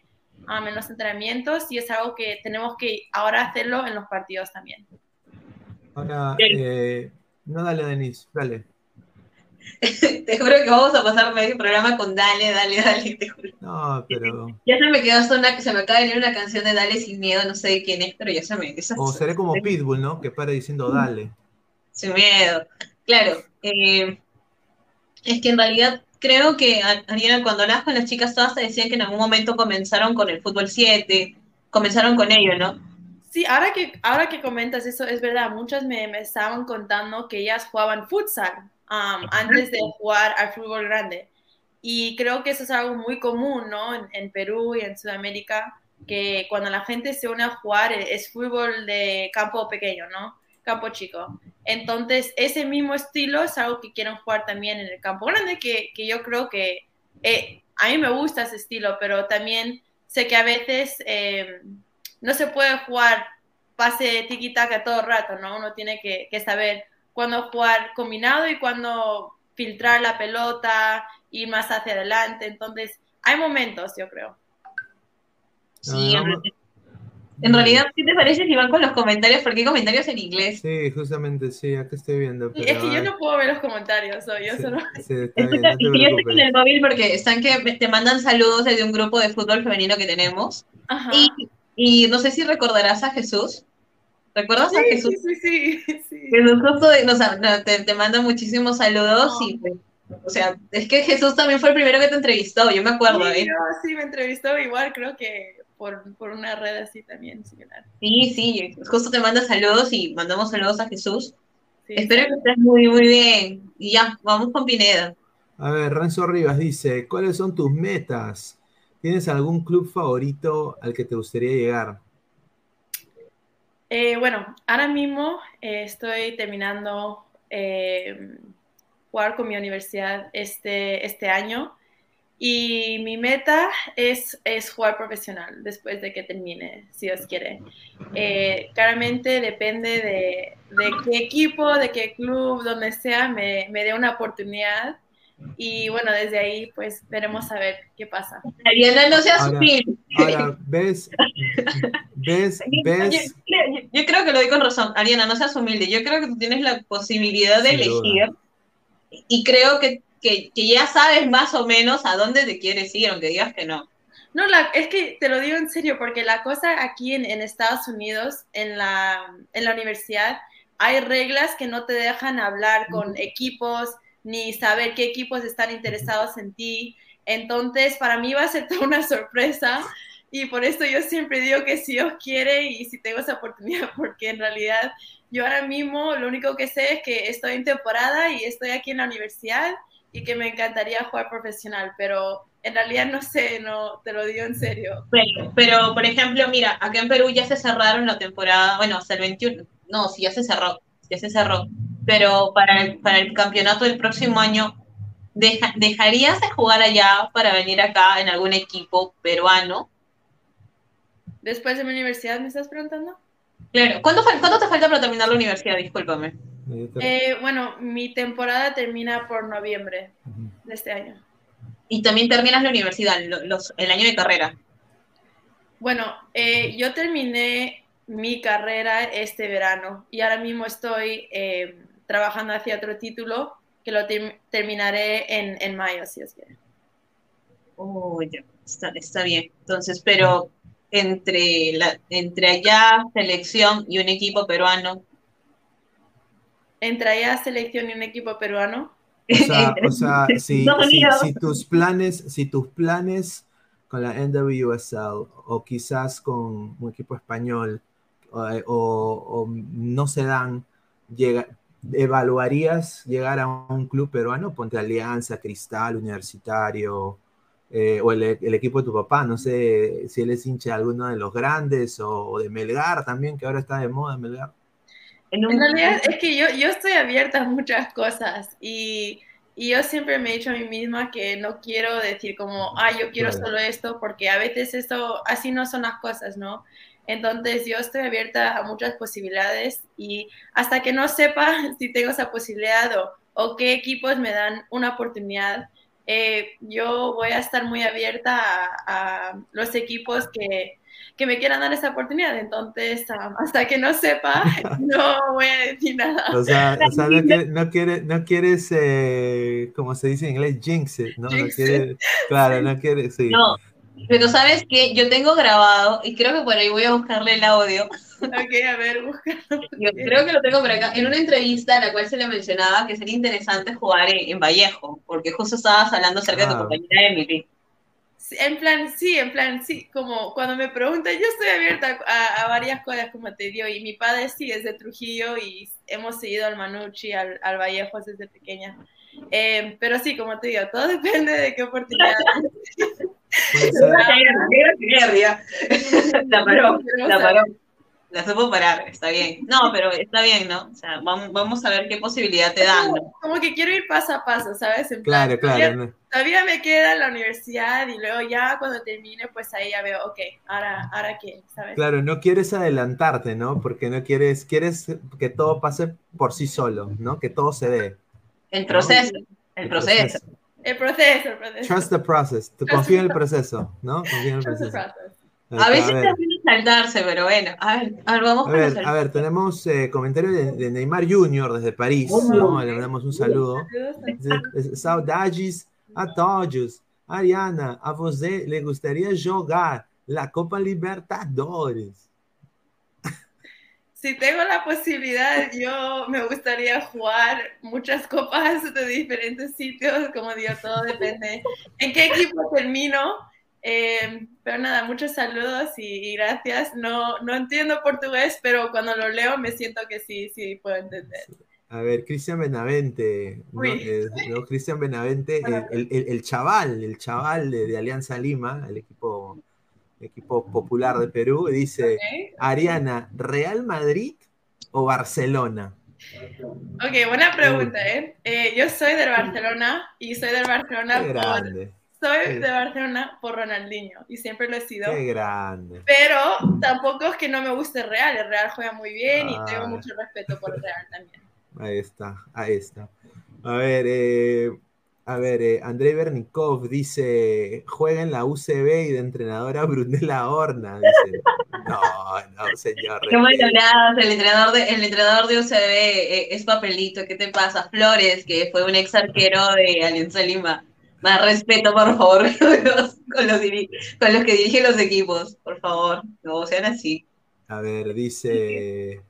Speaker 6: um, en los entrenamientos y es algo que tenemos que ahora hacerlo en los partidos también.
Speaker 5: Ahora, eh, no, dale, Denise, dale.
Speaker 7: te juro que vamos a pasar medio programa con dale, dale, dale, te juro.
Speaker 5: No, pero.
Speaker 7: Ya se me quedó zona que se me acaba de venir una canción de Dale sin miedo, no sé de quién es, pero ya se me.
Speaker 5: o seré como Pitbull, ¿no? Que para diciendo dale.
Speaker 7: Sin miedo. Claro. Eh, es que en realidad creo que, Ariana, cuando hablas con las chicas todas te decían que en algún momento comenzaron con el fútbol 7, comenzaron con ello, ¿no?
Speaker 6: Sí, ahora que, ahora que comentas eso, es verdad, muchas me, me estaban contando que ellas jugaban futsal um, antes de jugar al fútbol grande. Y creo que eso es algo muy común, ¿no? En, en, Perú y en Sudamérica, que cuando la gente se une a jugar e, es fútbol de campo pequeño, ¿no? Campo chico. Entonces, ese mismo estilo es algo que quieren jugar también en el campo grande, que, que yo creo que eh, a mí me gusta ese estilo, pero también sé que a veces... Eh, no se puede jugar pase tiki-taka todo el rato, ¿no? Uno tiene que, saber cuándo jugar combinado y cuándo filtrar la pelota, ir más hacia adelante. Entonces, hay momentos, yo creo.
Speaker 7: Sí, en realidad, ¿qué te parece si van con los comentarios? Porque hay comentarios en inglés.
Speaker 5: Sí, justamente, sí, acá estoy viendo.
Speaker 6: es que yo no puedo ver los comentarios, yo solo...
Speaker 7: Sí, está bien, no yo estoy en el móvil porque están que te mandan saludos desde un grupo de fútbol femenino que tenemos. Ajá. Y y no sé si recordarás a Jesús. ¿Recuerdas a Jesús?
Speaker 6: Sí, sí, sí.
Speaker 7: Jesús justo te, te, manda muchísimos saludos y pues, o sea, es que Jesús también fue el primero que te entrevistó, yo me acuerdo.
Speaker 6: Sí, ¿eh? sí me entrevistó igual, creo que por, por una red así también similar.
Speaker 7: Sí, sí, justo te manda saludos y mandamos saludos a Jesús. Espero que estés muy, muy bien. Y ya, vamos con Pineda.
Speaker 5: A ver, Renzo Rivas dice, ¿cuáles son tus metas? ¿Tienes algún club favorito al que te gustaría llegar?
Speaker 6: Eh, bueno, ahora mismo eh, estoy terminando eh, jugar con mi universidad este, este año y mi meta es, es jugar profesional después de que termine, si Dios quiere. claramente depende de, de, qué equipo, de qué club, donde sea, me, me dé una oportunidad y bueno, desde ahí pues veremos a ver qué pasa.
Speaker 7: Ariana, no seas humilde.
Speaker 5: Ahora, ves, ves, ves.
Speaker 7: Yo, creo que lo doy con razón. Ariana, no seas humilde. Yo creo que tú tienes la posibilidad de elegir y creo que, que, ya sabes más o menos a dónde te quieres ir, aunque digas que no.
Speaker 6: No, la, es que te lo digo en serio, porque la cosa aquí en, en Estados Unidos, en la, en la universidad, hay reglas que no te dejan hablar con equipos ni saber qué equipos están interesados en ti. Entonces, para mí va a ser toda una sorpresa y por esto yo siempre digo que si Dios quiere y si tengo esa oportunidad, porque en realidad yo ahora mismo lo único que sé es que estoy en temporada y estoy aquí en la universidad y que me encantaría jugar profesional, pero en realidad no sé, no te lo digo en serio.
Speaker 7: Pero, pero por ejemplo, mira, acá en Perú ya se cerraron la temporada, bueno, hasta el 21, no, sí, ya se cerró, ya se cerró, pero para el, para el campeonato del próximo año, ¿dejarías de jugar allá para venir acá en algún equipo peruano?
Speaker 6: Después de mi universidad, ¿me estás preguntando?
Speaker 7: Claro. ¿Cuánto, cuánto te falta para terminar la universidad? Discúlpame.
Speaker 6: Eh, bueno, mi temporada termina por noviembre de este año.
Speaker 7: ¿Y también terminas la universidad, el año de carrera?
Speaker 6: Bueno, eh, yo terminé mi carrera este verano y ahora mismo estoy eh, trabajando hacia otro título que lo terminaré en, en, mayo, si es que.
Speaker 7: Oh, ya, está, está bien. Entonces, pero entre, la, entre allá, selección y un equipo peruano?
Speaker 6: ¿Entre allá, selección y un equipo peruano?
Speaker 5: O sea, si, tus planes, si tus planes con la NWSL o quizás con un equipo español o, no se dan, llega, ¿evaluarías llegar a un club peruano? Ponte Alianza, Cristal, Universitario, eh, o el, equipo de tu papá, no sé si él es hincha de alguno de los grandes o, de Melgar también, que ahora está de moda Melgar.
Speaker 6: En, realidad es que yo, yo estoy abierta a muchas cosas y, y, yo siempre me he dicho a mí misma que no quiero decir como, ah, yo quiero solo esto, porque a veces esto, así no son las cosas, ¿no? Entonces yo estoy abierta a muchas posibilidades y hasta que no sepa si tengo esa posibilidad o, o qué equipos me dan una oportunidad, eh, yo voy a estar muy abierta a, los equipos que, que, me quieran dar esa oportunidad. Entonces, hasta que no sepa, no voy a decir nada.
Speaker 5: O sea, o sea no, quieres, no quieres eh, como se dice en inglés, jinx ¿no? no quieres, claro, no quieres, sí.
Speaker 7: No, pero sabes que yo tengo grabado, y creo que por ahí voy a buscarle el audio.
Speaker 6: Ok, a ver, búscalo.
Speaker 7: Yo creo que lo tengo por acá. En una entrevista en la cual se le mencionaba que sería interesante jugar en, Vallejo, porque justo estabas hablando acerca de tu ah. compañera Emily.
Speaker 6: En plan, sí, en plan, sí, como cuando me preguntan, yo estoy abierta a, varias cosas, como te digo, y mi padre sí es de Trujillo y hemos seguido al Manucci, al, al Vallejo desde pequeña. Eh, pero sí, como te digo, todo depende de qué oportunidad.
Speaker 7: la paró, la paró. La supo parar, está bien. No, pero está bien, ¿no? O sea, vamos, a ver qué posibilidad te dan.
Speaker 6: Como que quiero ir paso a paso, ¿sabes?
Speaker 5: claro, claro.
Speaker 6: Todavía, me queda la universidad y luego ya cuando termine, pues ahí ya veo, ok, ahora, ahora qué, ¿sabes?
Speaker 5: Claro, no quieres adelantarte, ¿no? Porque no quieres, quieres que todo pase por sí solo, ¿no? Que todo se dé.
Speaker 7: El proceso, el proceso.
Speaker 6: El proceso, el proceso.
Speaker 5: Trust the process. Confía en el proceso, ¿no? Confía en el proceso.
Speaker 7: A veces también saltarse, pero bueno. A ver, a ver vamos
Speaker 5: a ver, a ver, tenemos eh, comentario de, Neymar Jr. desde París, ¿no? Le damos un saludo. Saudades a todos. Ariana, a você le gustaría jugar la Copa Libertadores?
Speaker 6: si tengo la posibilidad, yo me gustaría jugar muchas copas de diferentes sitios, como digo, todo depende en qué equipo termino. Eh, pero nada, muchos saludos y, gracias. No, no entiendo portugués, pero cuando lo leo me siento que sí, sí puedo entender.
Speaker 5: A ver, Cristian Benavente, ¿no? Eh, Cristian Benavente, el, el, chaval, el chaval de, de Alianza Lima, el equipo equipo popular de Perú, dice, Ariana, ¿Real Madrid o Barcelona?
Speaker 6: Ok, buena pregunta, ¿eh? ¿eh? Yo soy del Barcelona y soy del Barcelona por... Soy de Barcelona por Ronaldinho y siempre lo he sido.
Speaker 5: Qué grande.
Speaker 6: Pero tampoco es que no me guste el Real. El Real juega muy bien y tengo ah. mucho respeto por el Real también.
Speaker 5: Ahí está, ahí está. A ver, eh, A ver, eh, Andrei Bernikov dice, juega en la UCB y de entrenadora Brunella Horna. Dice, no, no, señor.
Speaker 7: Qué mal hablado, el entrenador de, el entrenador de UCB eh, es papelito, ¿qué te pasa? Flores, que fue un ex arquero de Alianza Lima. Más respeto, por favor, con los, con los, que dirigen los equipos, por favor, no sean así.
Speaker 5: A ver, dice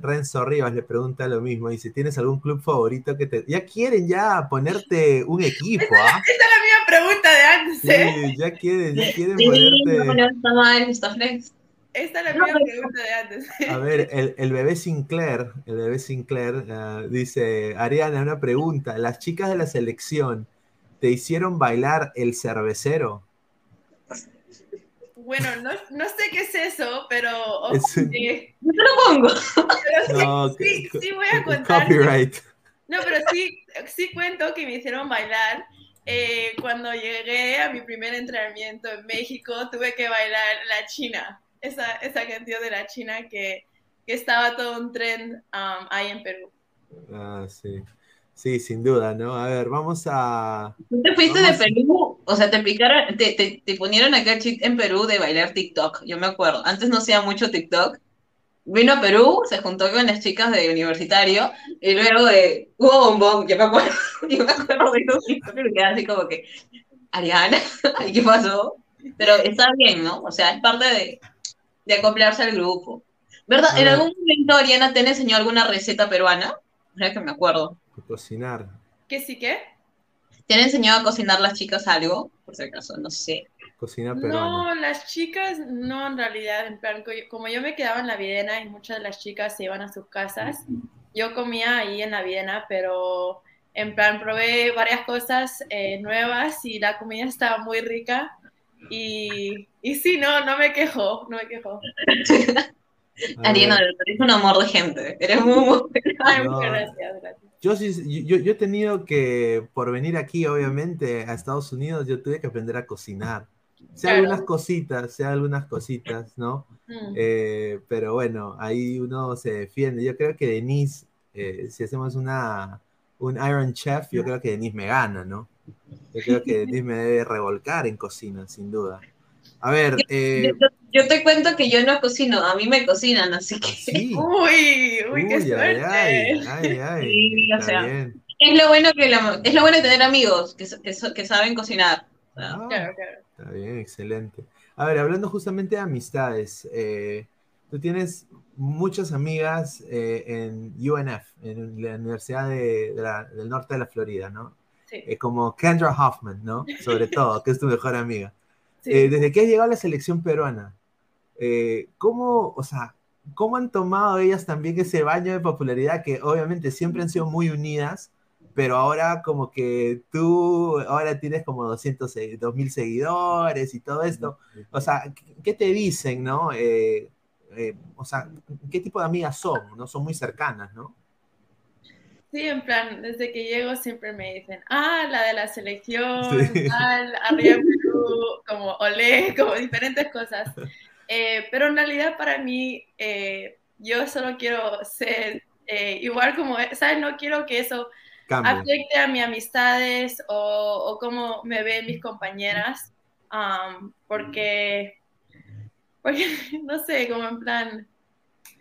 Speaker 5: Renzo Rivas le pregunta lo mismo, dice, ¿tienes algún club favorito que te... Ya quieren ya ponerte un equipo, ¿ah?
Speaker 6: Esa es la misma pregunta de antes, ¿eh?
Speaker 5: Sí, ya quieren, ya quieren
Speaker 7: Sí,
Speaker 5: ponerte...
Speaker 7: no, no está mal, está flex.
Speaker 6: Esta es la misma pregunta de antes.
Speaker 5: A ver, el, el bebé Sinclair, el bebé Sinclair ah, dice, Ariana, una pregunta, ¿las chicas de la selección te hicieron bailar el cervecero?
Speaker 6: Bueno, no, no sé qué es eso, pero...
Speaker 5: Es un-
Speaker 6: eh,
Speaker 7: Yo te lo pongo.
Speaker 6: pero sí,
Speaker 5: No,
Speaker 6: sí,
Speaker 5: que-
Speaker 6: sí voy a contar.
Speaker 5: Copyright.
Speaker 6: No, pero sí, sí cuento que me hicieron bailar. Eh, cuando llegué a mi primer entrenamiento en México, tuve que bailar la China, esa, esa canción de la China que, que estaba todo un tren um, ahí en Perú.
Speaker 5: Ah, sí. Sí, sin duda, ¿no? A ver, vamos a...
Speaker 7: Tú te fuiste de Perú, o sea, te picaron, te, te, te ponieron acá chip en Perú de bailar TikTok, yo me acuerdo. Antes no hacía mucho TikTok. Vino a Perú, se juntó con las chicas de universitario, y luego de hubo bombón, yo me acuerdo, yo me acuerdo de TikTok que quedaba así como que, Ariana, ¿y ¿qué pasó? Pero está bien, ¿no? O sea, es parte de, de acoplarse al grupo. ¿Verdad?
Speaker 5: A
Speaker 7: ¿En
Speaker 5: ver.
Speaker 7: algún momento Ariana te enseñó alguna receta peruana? Es que me acuerdo.
Speaker 5: Cocinar.
Speaker 6: ¿Qué sí qué?
Speaker 7: ¿Te han enseñado a cocinar las chicas algo? Por si acaso, no sé.
Speaker 5: Cocina peruana.
Speaker 6: No, las chicas no en realidad, en plan, co- como yo me quedaba en la Videna y muchas de las chicas se iban a sus casas, yo comía ahí en la Videna, pero en plan probé varias cosas eh, nuevas y la comida estaba muy rica y, y sí, no, no me quejo, no me quejo.
Speaker 5: A
Speaker 7: Ariana,
Speaker 5: ver,
Speaker 7: eres un amor de gente. Eres muy, muy-
Speaker 6: Ay,
Speaker 5: No.
Speaker 6: muchas gracias, gracias.
Speaker 5: Yo yo, yo he tenido que, por venir aquí, obviamente, a Estados Unidos, yo tuve que aprender a cocinar. Sé
Speaker 6: Claro.
Speaker 5: algunas cositas, sé algunas cositas, ¿no?
Speaker 6: Mm.
Speaker 5: Eh, pero bueno, ahí uno se defiende. Yo creo que Denise, eh, si hacemos una, un Iron Chef, yo creo que Denise me gana, ¿no? Yo creo que Denise me debe revolcar en cocina, sin duda. A ver, eh,
Speaker 7: yo, yo te cuento que yo no cocino, a mí me cocinan, así que
Speaker 5: sí.
Speaker 6: Uy, uy, qué
Speaker 5: Uy,
Speaker 6: suerte.
Speaker 5: ay, ay, ay,
Speaker 7: Sí, o
Speaker 5: está
Speaker 7: sea.
Speaker 5: bien.
Speaker 7: es lo bueno que la- es lo bueno de tener amigos que, que, que saben cocinar.
Speaker 5: Ah.
Speaker 6: Claro, claro.
Speaker 5: Está bien, excelente. A ver, hablando justamente de amistades, eh, tú tienes muchas amigas eh, en UNF, en la Universidad de- de la- del Norte de la Florida, ¿no?
Speaker 6: Sí.
Speaker 5: Eh, como Kendra Hoffman, ¿no? Sobre todo, que es tu mejor amiga.
Speaker 6: Sí.
Speaker 5: Eh, desde que has llegado a la selección peruana, eh, ¿cómo, o sea, cómo han tomado ellas también ese baño de popularidad que obviamente siempre han sido muy unidas, pero ahora como que tú ahora tienes como 200, se- 2000 seguidores y todo esto. O sea, ¿qué- ¿qué te dicen, no? Eh, eh, o sea, ¿qué tipo de amigas son? ¿No? Son muy cercanas, ¿no?
Speaker 6: Sí, en plan, desde que llego siempre me dicen, ah, la de la selección,
Speaker 5: Sí.
Speaker 6: tal, arriba Perú, como olé, como diferentes cosas. Eh, pero en realidad para mí, eh, yo solo quiero ser eh, igual como, ¿sabes? No quiero que eso afecte a mis amistades o, o cómo me ven mis compañeras, um, porque, porque, no sé, como en plan,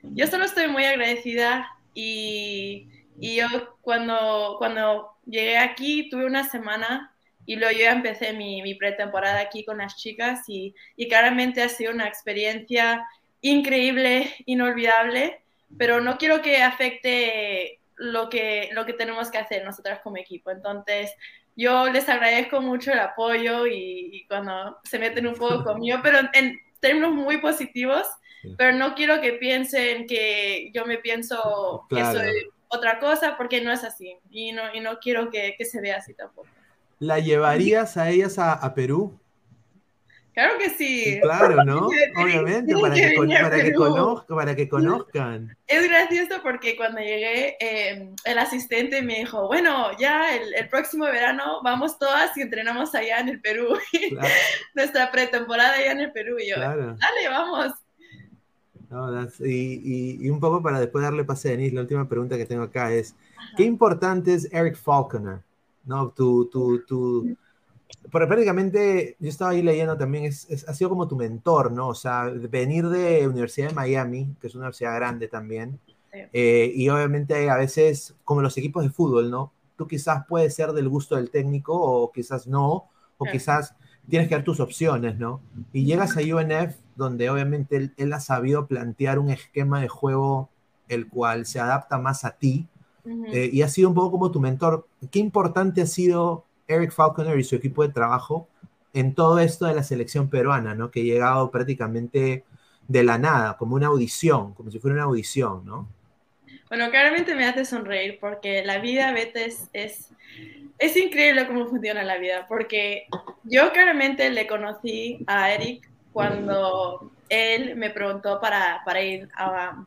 Speaker 6: yo solo estoy muy agradecida y, y yo cuando, cuando llegué aquí tuve una semana y luego yo ya empecé mi, mi pretemporada aquí con las chicas y, y claramente ha sido una experiencia increíble, inolvidable, pero no quiero que afecte lo que, lo que tenemos que hacer nosotras como equipo. Entonces, yo les agradezco mucho el apoyo y, y cuando se meten un poco conmigo, pero en, en términos muy positivos,
Speaker 5: Sí.
Speaker 6: pero no quiero que piensen que yo me pienso
Speaker 5: Claro.
Speaker 6: que soy otra cosa, porque no es así. Y no, y no quiero que, que se vea así tampoco.
Speaker 5: ¿La llevarías a ellas a, a Perú?
Speaker 6: Claro que sí.
Speaker 5: Claro, ¿no? Obviamente, para
Speaker 6: que
Speaker 5: para conozca, para conozcan.
Speaker 6: Es gracioso porque cuando llegué, eh, el asistente me dijo, bueno, ya el, el próximo verano vamos todas y entrenamos allá en el Perú.
Speaker 5: Claro,
Speaker 6: Nuestra pretemporada allá en el Perú. Y yo,
Speaker 5: claro.
Speaker 6: dale, vamos.
Speaker 5: No, that's- y, y- y un poco para después darle pase a Denise, la última pregunta que tengo acá es, ¿qué importante es Eric Falconer ¿no? Tu, tu, tu, pero prácticamente yo estaba ahí leyendo también, es, ha sido como tu mentor, ¿no? O sea, venir de Universidad de Miami, que es una universidad grande también, eh, y obviamente a veces, como los equipos de fútbol, ¿no? Tú quizás puedes ser del gusto del técnico o quizás no, o quizás tienes que dar tus opciones, ¿no? Y llegas a UNF, donde obviamente él, ha sabido plantear un esquema de juego el cual se adapta más a ti, eh, y ha sido un poco como tu mentor. ¿Qué importante ha sido Eric Falconer y su equipo de trabajo en todo esto de la selección peruana, ¿no? Que ha llegado prácticamente de la nada, como una audición, como si fuera una audición, ¿no?
Speaker 6: Bueno, claramente me hace sonreír porque la vida, Bete, es, es, es, increíble cómo funciona la vida, porque yo claramente le conocí a Eric cuando él me preguntó para, para ir a,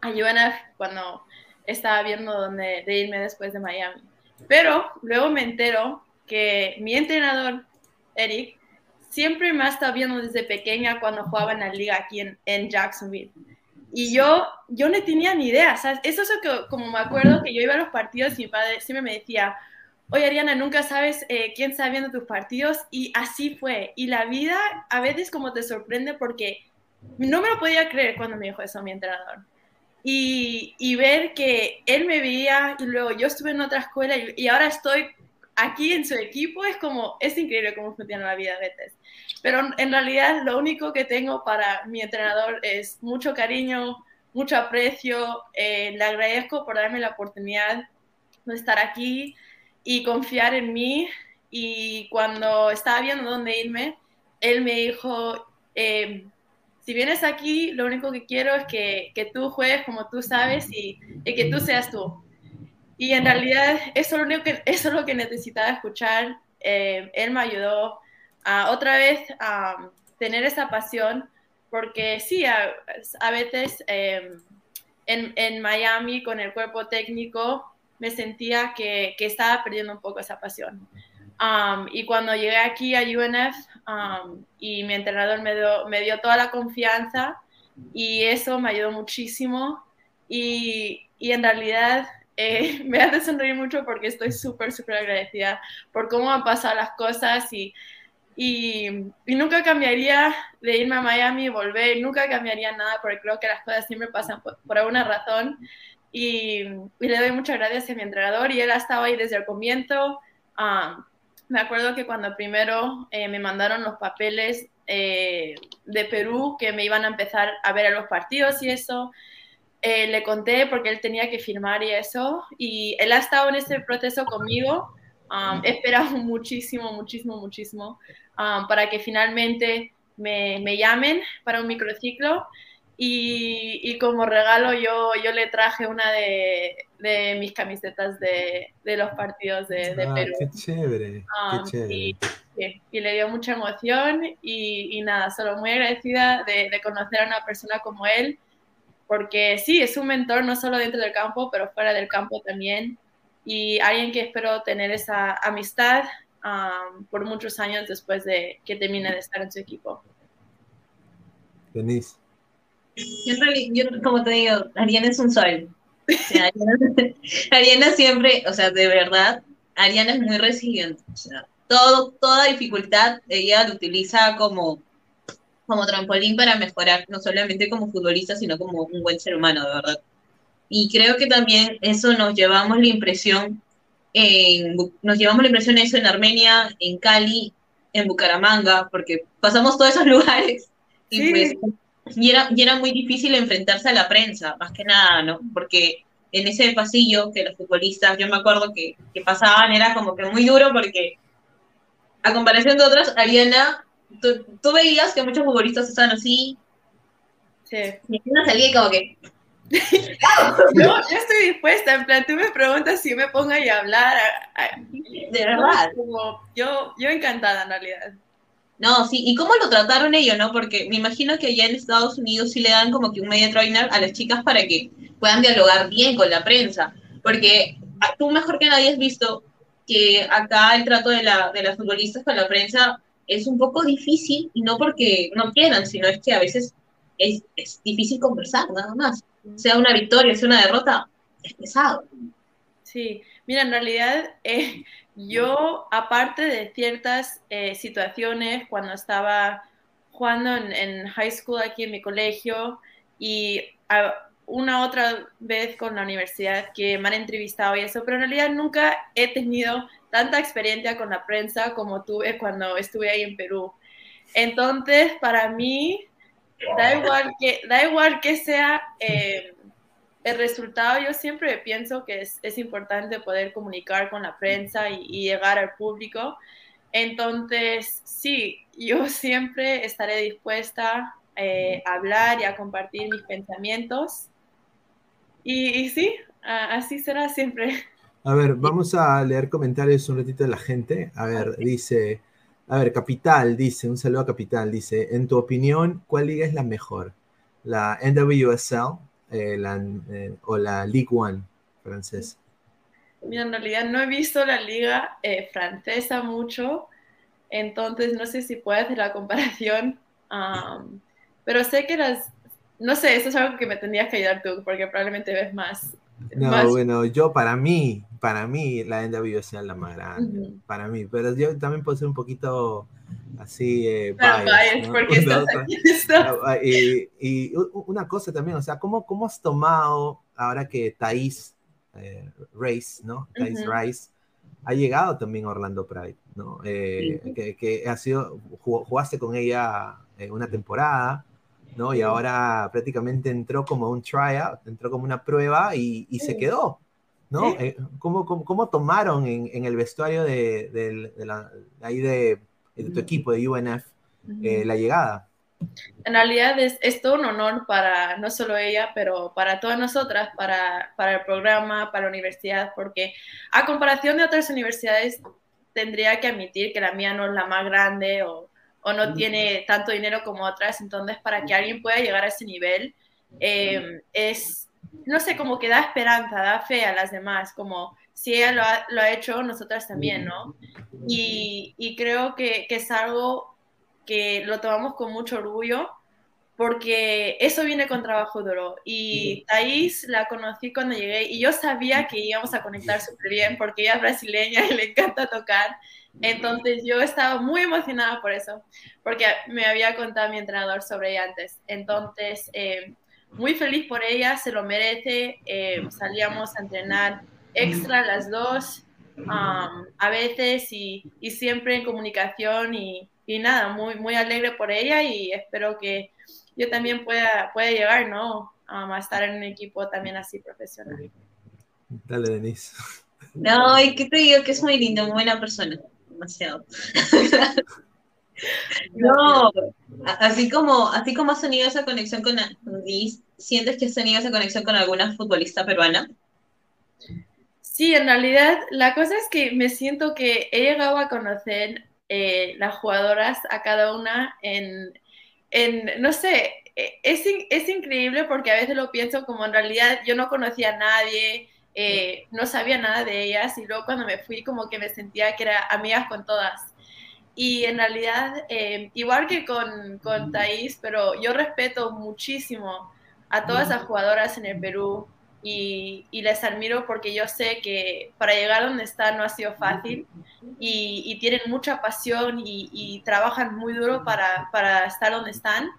Speaker 6: a UNF cuando estaba viendo dónde de irme después de Miami. Pero luego me entero que mi entrenador, Eric, siempre me ha estado viendo desde pequeña cuando jugaba en la liga aquí en, en Jacksonville. Y yo, yo no tenía ni idea, ¿sabes? Eso es lo que, como me acuerdo que yo iba a los partidos y mi padre siempre me decía, oye Ariana, nunca sabes eh, quién está viendo tus partidos y así fue. Y la vida a veces como te sorprende porque no me lo podía creer cuando me dijo eso mi entrenador. Y, y ver que él me veía y luego yo estuve en otra escuela y, y ahora estoy aquí en su equipo es como, es increíble cómo funciona la vida a veces. Pero en realidad lo único que tengo para mi entrenador es mucho cariño, mucho aprecio. Eh, le agradezco por darme la oportunidad de estar aquí y confiar en mí. Y cuando estaba viendo dónde irme, él me dijo, eh, si vienes aquí, lo único que quiero es que, que tú juegues como tú sabes y, y que tú seas tú. Y en realidad eso es lo, único que, es lo que necesitaba escuchar. Eh, él me ayudó a otra vez a tener esa pasión, porque sí, a, a veces em, en, en, Miami con el cuerpo técnico me sentía que, que estaba perdiendo un poco esa pasión. Um, y cuando llegué aquí a UNF um, y mi entrenador me dio, me dio toda la confianza y eso me ayudó muchísimo y, y en realidad eh, me hace sonreír mucho porque estoy súper, súper agradecida por cómo han pasado las cosas y, y, nunca cambiaría de irme a Miami y volver, nunca cambiaría nada porque creo que las cosas siempre pasan por, alguna razón y, le doy muchas gracias a mi entrenador y él ha estado ahí desde el comienzo. Um, me acuerdo que cuando primero eh, me mandaron los papeles eh, de Perú, que me iban a empezar a ver a los partidos y eso, eh, le conté porque él tenía que firmar y eso, y él ha estado en ese proceso conmigo. Um, he esperado muchísimo, muchísimo, muchísimo um, para que finalmente me, me, llamen para un microciclo. Y, y, como regalo yo, yo le traje una de, de mis camisetas de, de, los partidos de, de ah, Perú.
Speaker 5: Qué chévere, qué
Speaker 6: um,
Speaker 5: chévere.
Speaker 6: Y, y, le dio mucha emoción y, nada, solo muy agradecida de, de conocer a una persona como él porque sí, es un mentor no solo dentro del campo, pero fuera del campo también. Y alguien que espero tener esa amistad um, por muchos años después de que termine de estar en su equipo.
Speaker 5: Denise.
Speaker 7: Yo, yo, como te digo, Ariana es un sol. O sea, Ariana, Ariana, siempre, o sea, de verdad, Ariana es muy resiliente. O sea, todo, toda dificultad ella lo utiliza como como trampolín para mejorar, no solamente como futbolista, sino como un buen ser humano, de verdad. Y creo que también eso nos llevamos la impresión, en, nos llevamos la impresión de eso en Armenia, en Cali, en Bucaramanga, porque pasamos todos esos lugares y pues y era, y era muy difícil enfrentarse a la prensa, más que nada, ¿no? Porque en ese pasillo que los futbolistas, yo me acuerdo que, que pasaban, era como que muy duro porque a comparación de otras, Ariana tú, veías que muchos futbolistas estaban así.
Speaker 6: Sí.
Speaker 7: Y no salía como que.
Speaker 6: no, yo estoy dispuesta. En plan, tú me preguntas si me pongo ahí a hablar.
Speaker 7: de verdad.
Speaker 6: Como, yo, yo encantada en realidad.
Speaker 7: No, sí, y cómo lo trataron ellos, ¿no? Porque me imagino que allá en Estados Unidos sí le dan como que un media trainer a las chicas para que puedan dialogar bien con la prensa. Porque tú mejor que nadie has visto que acá el trato de, la, las futbolistas con la prensa es un poco difícil y no porque no quieran, sino es que a veces es, es difícil conversar, nada más. Sea una victoria, sea una derrota, es pesado.
Speaker 6: Sí, mira, en realidad eh, yo, aparte de ciertas eh, situaciones, cuando estaba jugando en, high school aquí en mi colegio y una otra vez con la universidad que me han entrevistado y eso, pero en realidad nunca he tenido tanta experiencia con la prensa como tuve cuando estuve ahí en Perú. Entonces, para mí, da igual que, da igual que sea eh, el resultado, yo siempre pienso que es, es, importante poder comunicar con la prensa y, llegar al público. Entonces, sí, yo siempre estaré dispuesta eh, a hablar y a compartir mis pensamientos. Y, y sí, así será siempre.
Speaker 5: A ver, vamos a leer comentarios un ratito de la gente. A ver, dice, a ver, Capital dice, un saludo a Capital, dice, en tu opinión, ¿cuál liga es la mejor? ¿La NWSL eh, eh, o la League One francesa?
Speaker 6: Mira, en realidad no he visto la liga eh, francesa mucho, entonces no sé si puedes hacer la comparación, pero sé que las, no sé, eso es algo que me tendrías que ayudar tú, porque probablemente ves más.
Speaker 5: No, bueno, yo para mí, para mí la NWSL es la más grande, para mí, pero yo también puedo ser un poquito así eh, porque y, una cosa también, o sea, ¿cómo, cómo has tomado ahora que Thais eh, Race, ¿no? Thais Rice ha llegado también a Orlando Pride, ¿no? Eh, que, que, ha sido, jugaste con ella una temporada, ¿no? Y ahora prácticamente entró como un tryout, entró como una prueba y, y se quedó, ¿no? Eh, ¿cómo, cómo, cómo, tomaron en, en, el vestuario de, de, de la, ahí de, tu equipo de UNF eh, la llegada?
Speaker 6: En realidad es, es, todo un honor para no solo ella, pero para todas nosotras, para, para el programa, para la universidad, porque a comparación de otras universidades, tendría que admitir que la mía no es la más grande o, o no tiene tanto dinero como otras, entonces para que alguien pueda llegar a ese nivel eh, es no sé, como que da esperanza, da fe a las demás, como si ella lo ha, lo ha hecho, nosotras también, ¿no? Y, y creo que, que, es algo que lo tomamos con mucho orgullo porque eso viene con trabajo duro. Y Thais la conocí cuando llegué y yo sabía que íbamos a conectar súper bien porque ella es brasileña y le encanta tocar. Entonces yo estaba muy emocionada por eso, porque me había contado mi entrenador sobre ella antes. Entonces, eh, muy feliz por ella, se lo merece. Eh, salíamos a entrenar extra las dos, a veces y, y, siempre en comunicación y, y, nada, muy, muy alegre por ella y espero que yo también pueda, pueda llegar, ¿no? a estar en un equipo también así profesional.
Speaker 5: Dale, Denise.
Speaker 7: No, y que te digo que es muy lindo, muy buena persona, demasiado. No, así como, así como has tenido esa conexión con Liz, ¿sientes que has tenido esa conexión con alguna futbolista peruana?
Speaker 6: Sí, en realidad la cosa es que me siento que he llegado a conocer eh, las jugadoras a cada una en, en no sé, e, es, es, increíble porque a veces lo pienso como en realidad yo no conocía a nadie, eh, no sabía nada de ellas y luego cuando me fui como que me sentía que era amigas con todas. Y en realidad, eh, igual que con, con Thais, pero yo respeto muchísimo a todas las jugadoras en el Perú y, y, les admiro porque yo sé que para llegar donde están no ha sido fácil y, y tienen mucha pasión y, y trabajan muy duro para, para, estar donde están.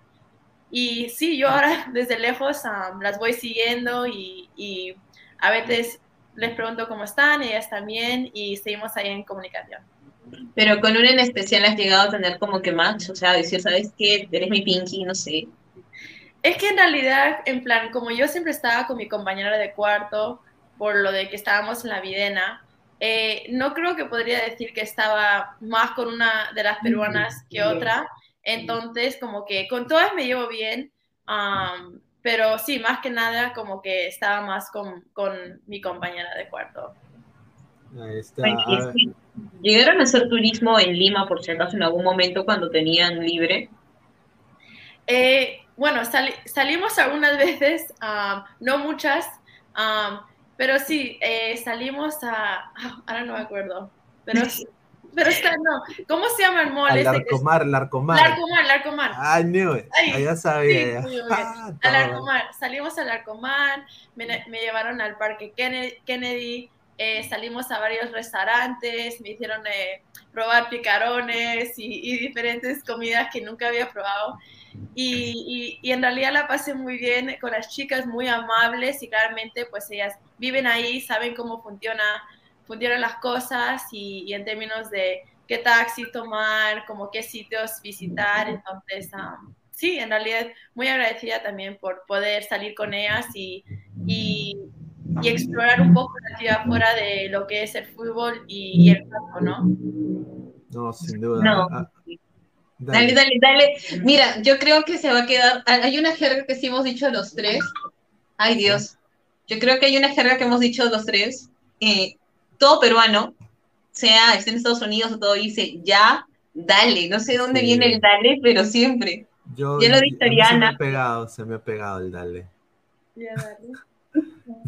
Speaker 6: Y sí, yo ahora desde lejos um, las voy siguiendo y, a veces les pregunto cómo están, ellas también, y seguimos ahí en comunicación.
Speaker 7: Pero con una en especial has llegado a tener como que match, o sea, decir, ¿sabes qué? Eres mi pinky, no sé.
Speaker 6: Es que en realidad, en plan, como yo siempre estaba con mi compañera de cuarto, por lo de que estábamos en la videna, eh, no creo que podría decir que estaba más con una de las peruanas que otra. Entonces, como que con todas me llevo bien, pero sí, más que nada, como que estaba más con, con mi compañera de cuarto.
Speaker 5: Ahí está.
Speaker 7: ¿Llegaron a hacer turismo en Lima, por si acaso, en algún momento cuando tenían libre?
Speaker 6: Eh, bueno, salimos algunas veces, no muchas, pero sí, eh, salimos a... Ah, ahora no me acuerdo, pero... Pero está, no. ¿Cómo se llama el mall?
Speaker 5: Al Larcomar, Larcomar.
Speaker 6: Larcomar, Larcomar.
Speaker 5: I knew it. ya sabía.
Speaker 6: Sí, ah, al Larcomar. Salimos al Larcomar, me, me, llevaron al parque Kennedy, eh, salimos a varios restaurantes, me hicieron eh, probar picarones y, diferentes comidas que nunca había probado. Y, y, en realidad la pasé muy bien con las chicas, muy amables y claramente pues ellas viven ahí, saben cómo funciona, funcionan las cosas y, en términos de qué taxi tomar, como qué sitios visitar. Entonces, um, sí, en realidad muy agradecida también por poder salir con ellas y, y, explorar un poco la ciudad fuera de lo que es el fútbol y, el campo, ¿no?
Speaker 5: No, sin duda.
Speaker 7: No. Ah, dale. dale, dale, Mira, yo creo que se va a quedar. Hay una jerga que sí hemos dicho los tres. Ay, Dios. Yo creo que hay una jerga que hemos dicho los tres. Eh, todo peruano, sea esté en Estados Unidos o todo, dice ya, dale. No sé dónde viene el dale, pero siempre.
Speaker 5: Yo, ya lo dice Se me ha pegado, se me ha pegado el dale.
Speaker 7: Ya, dale.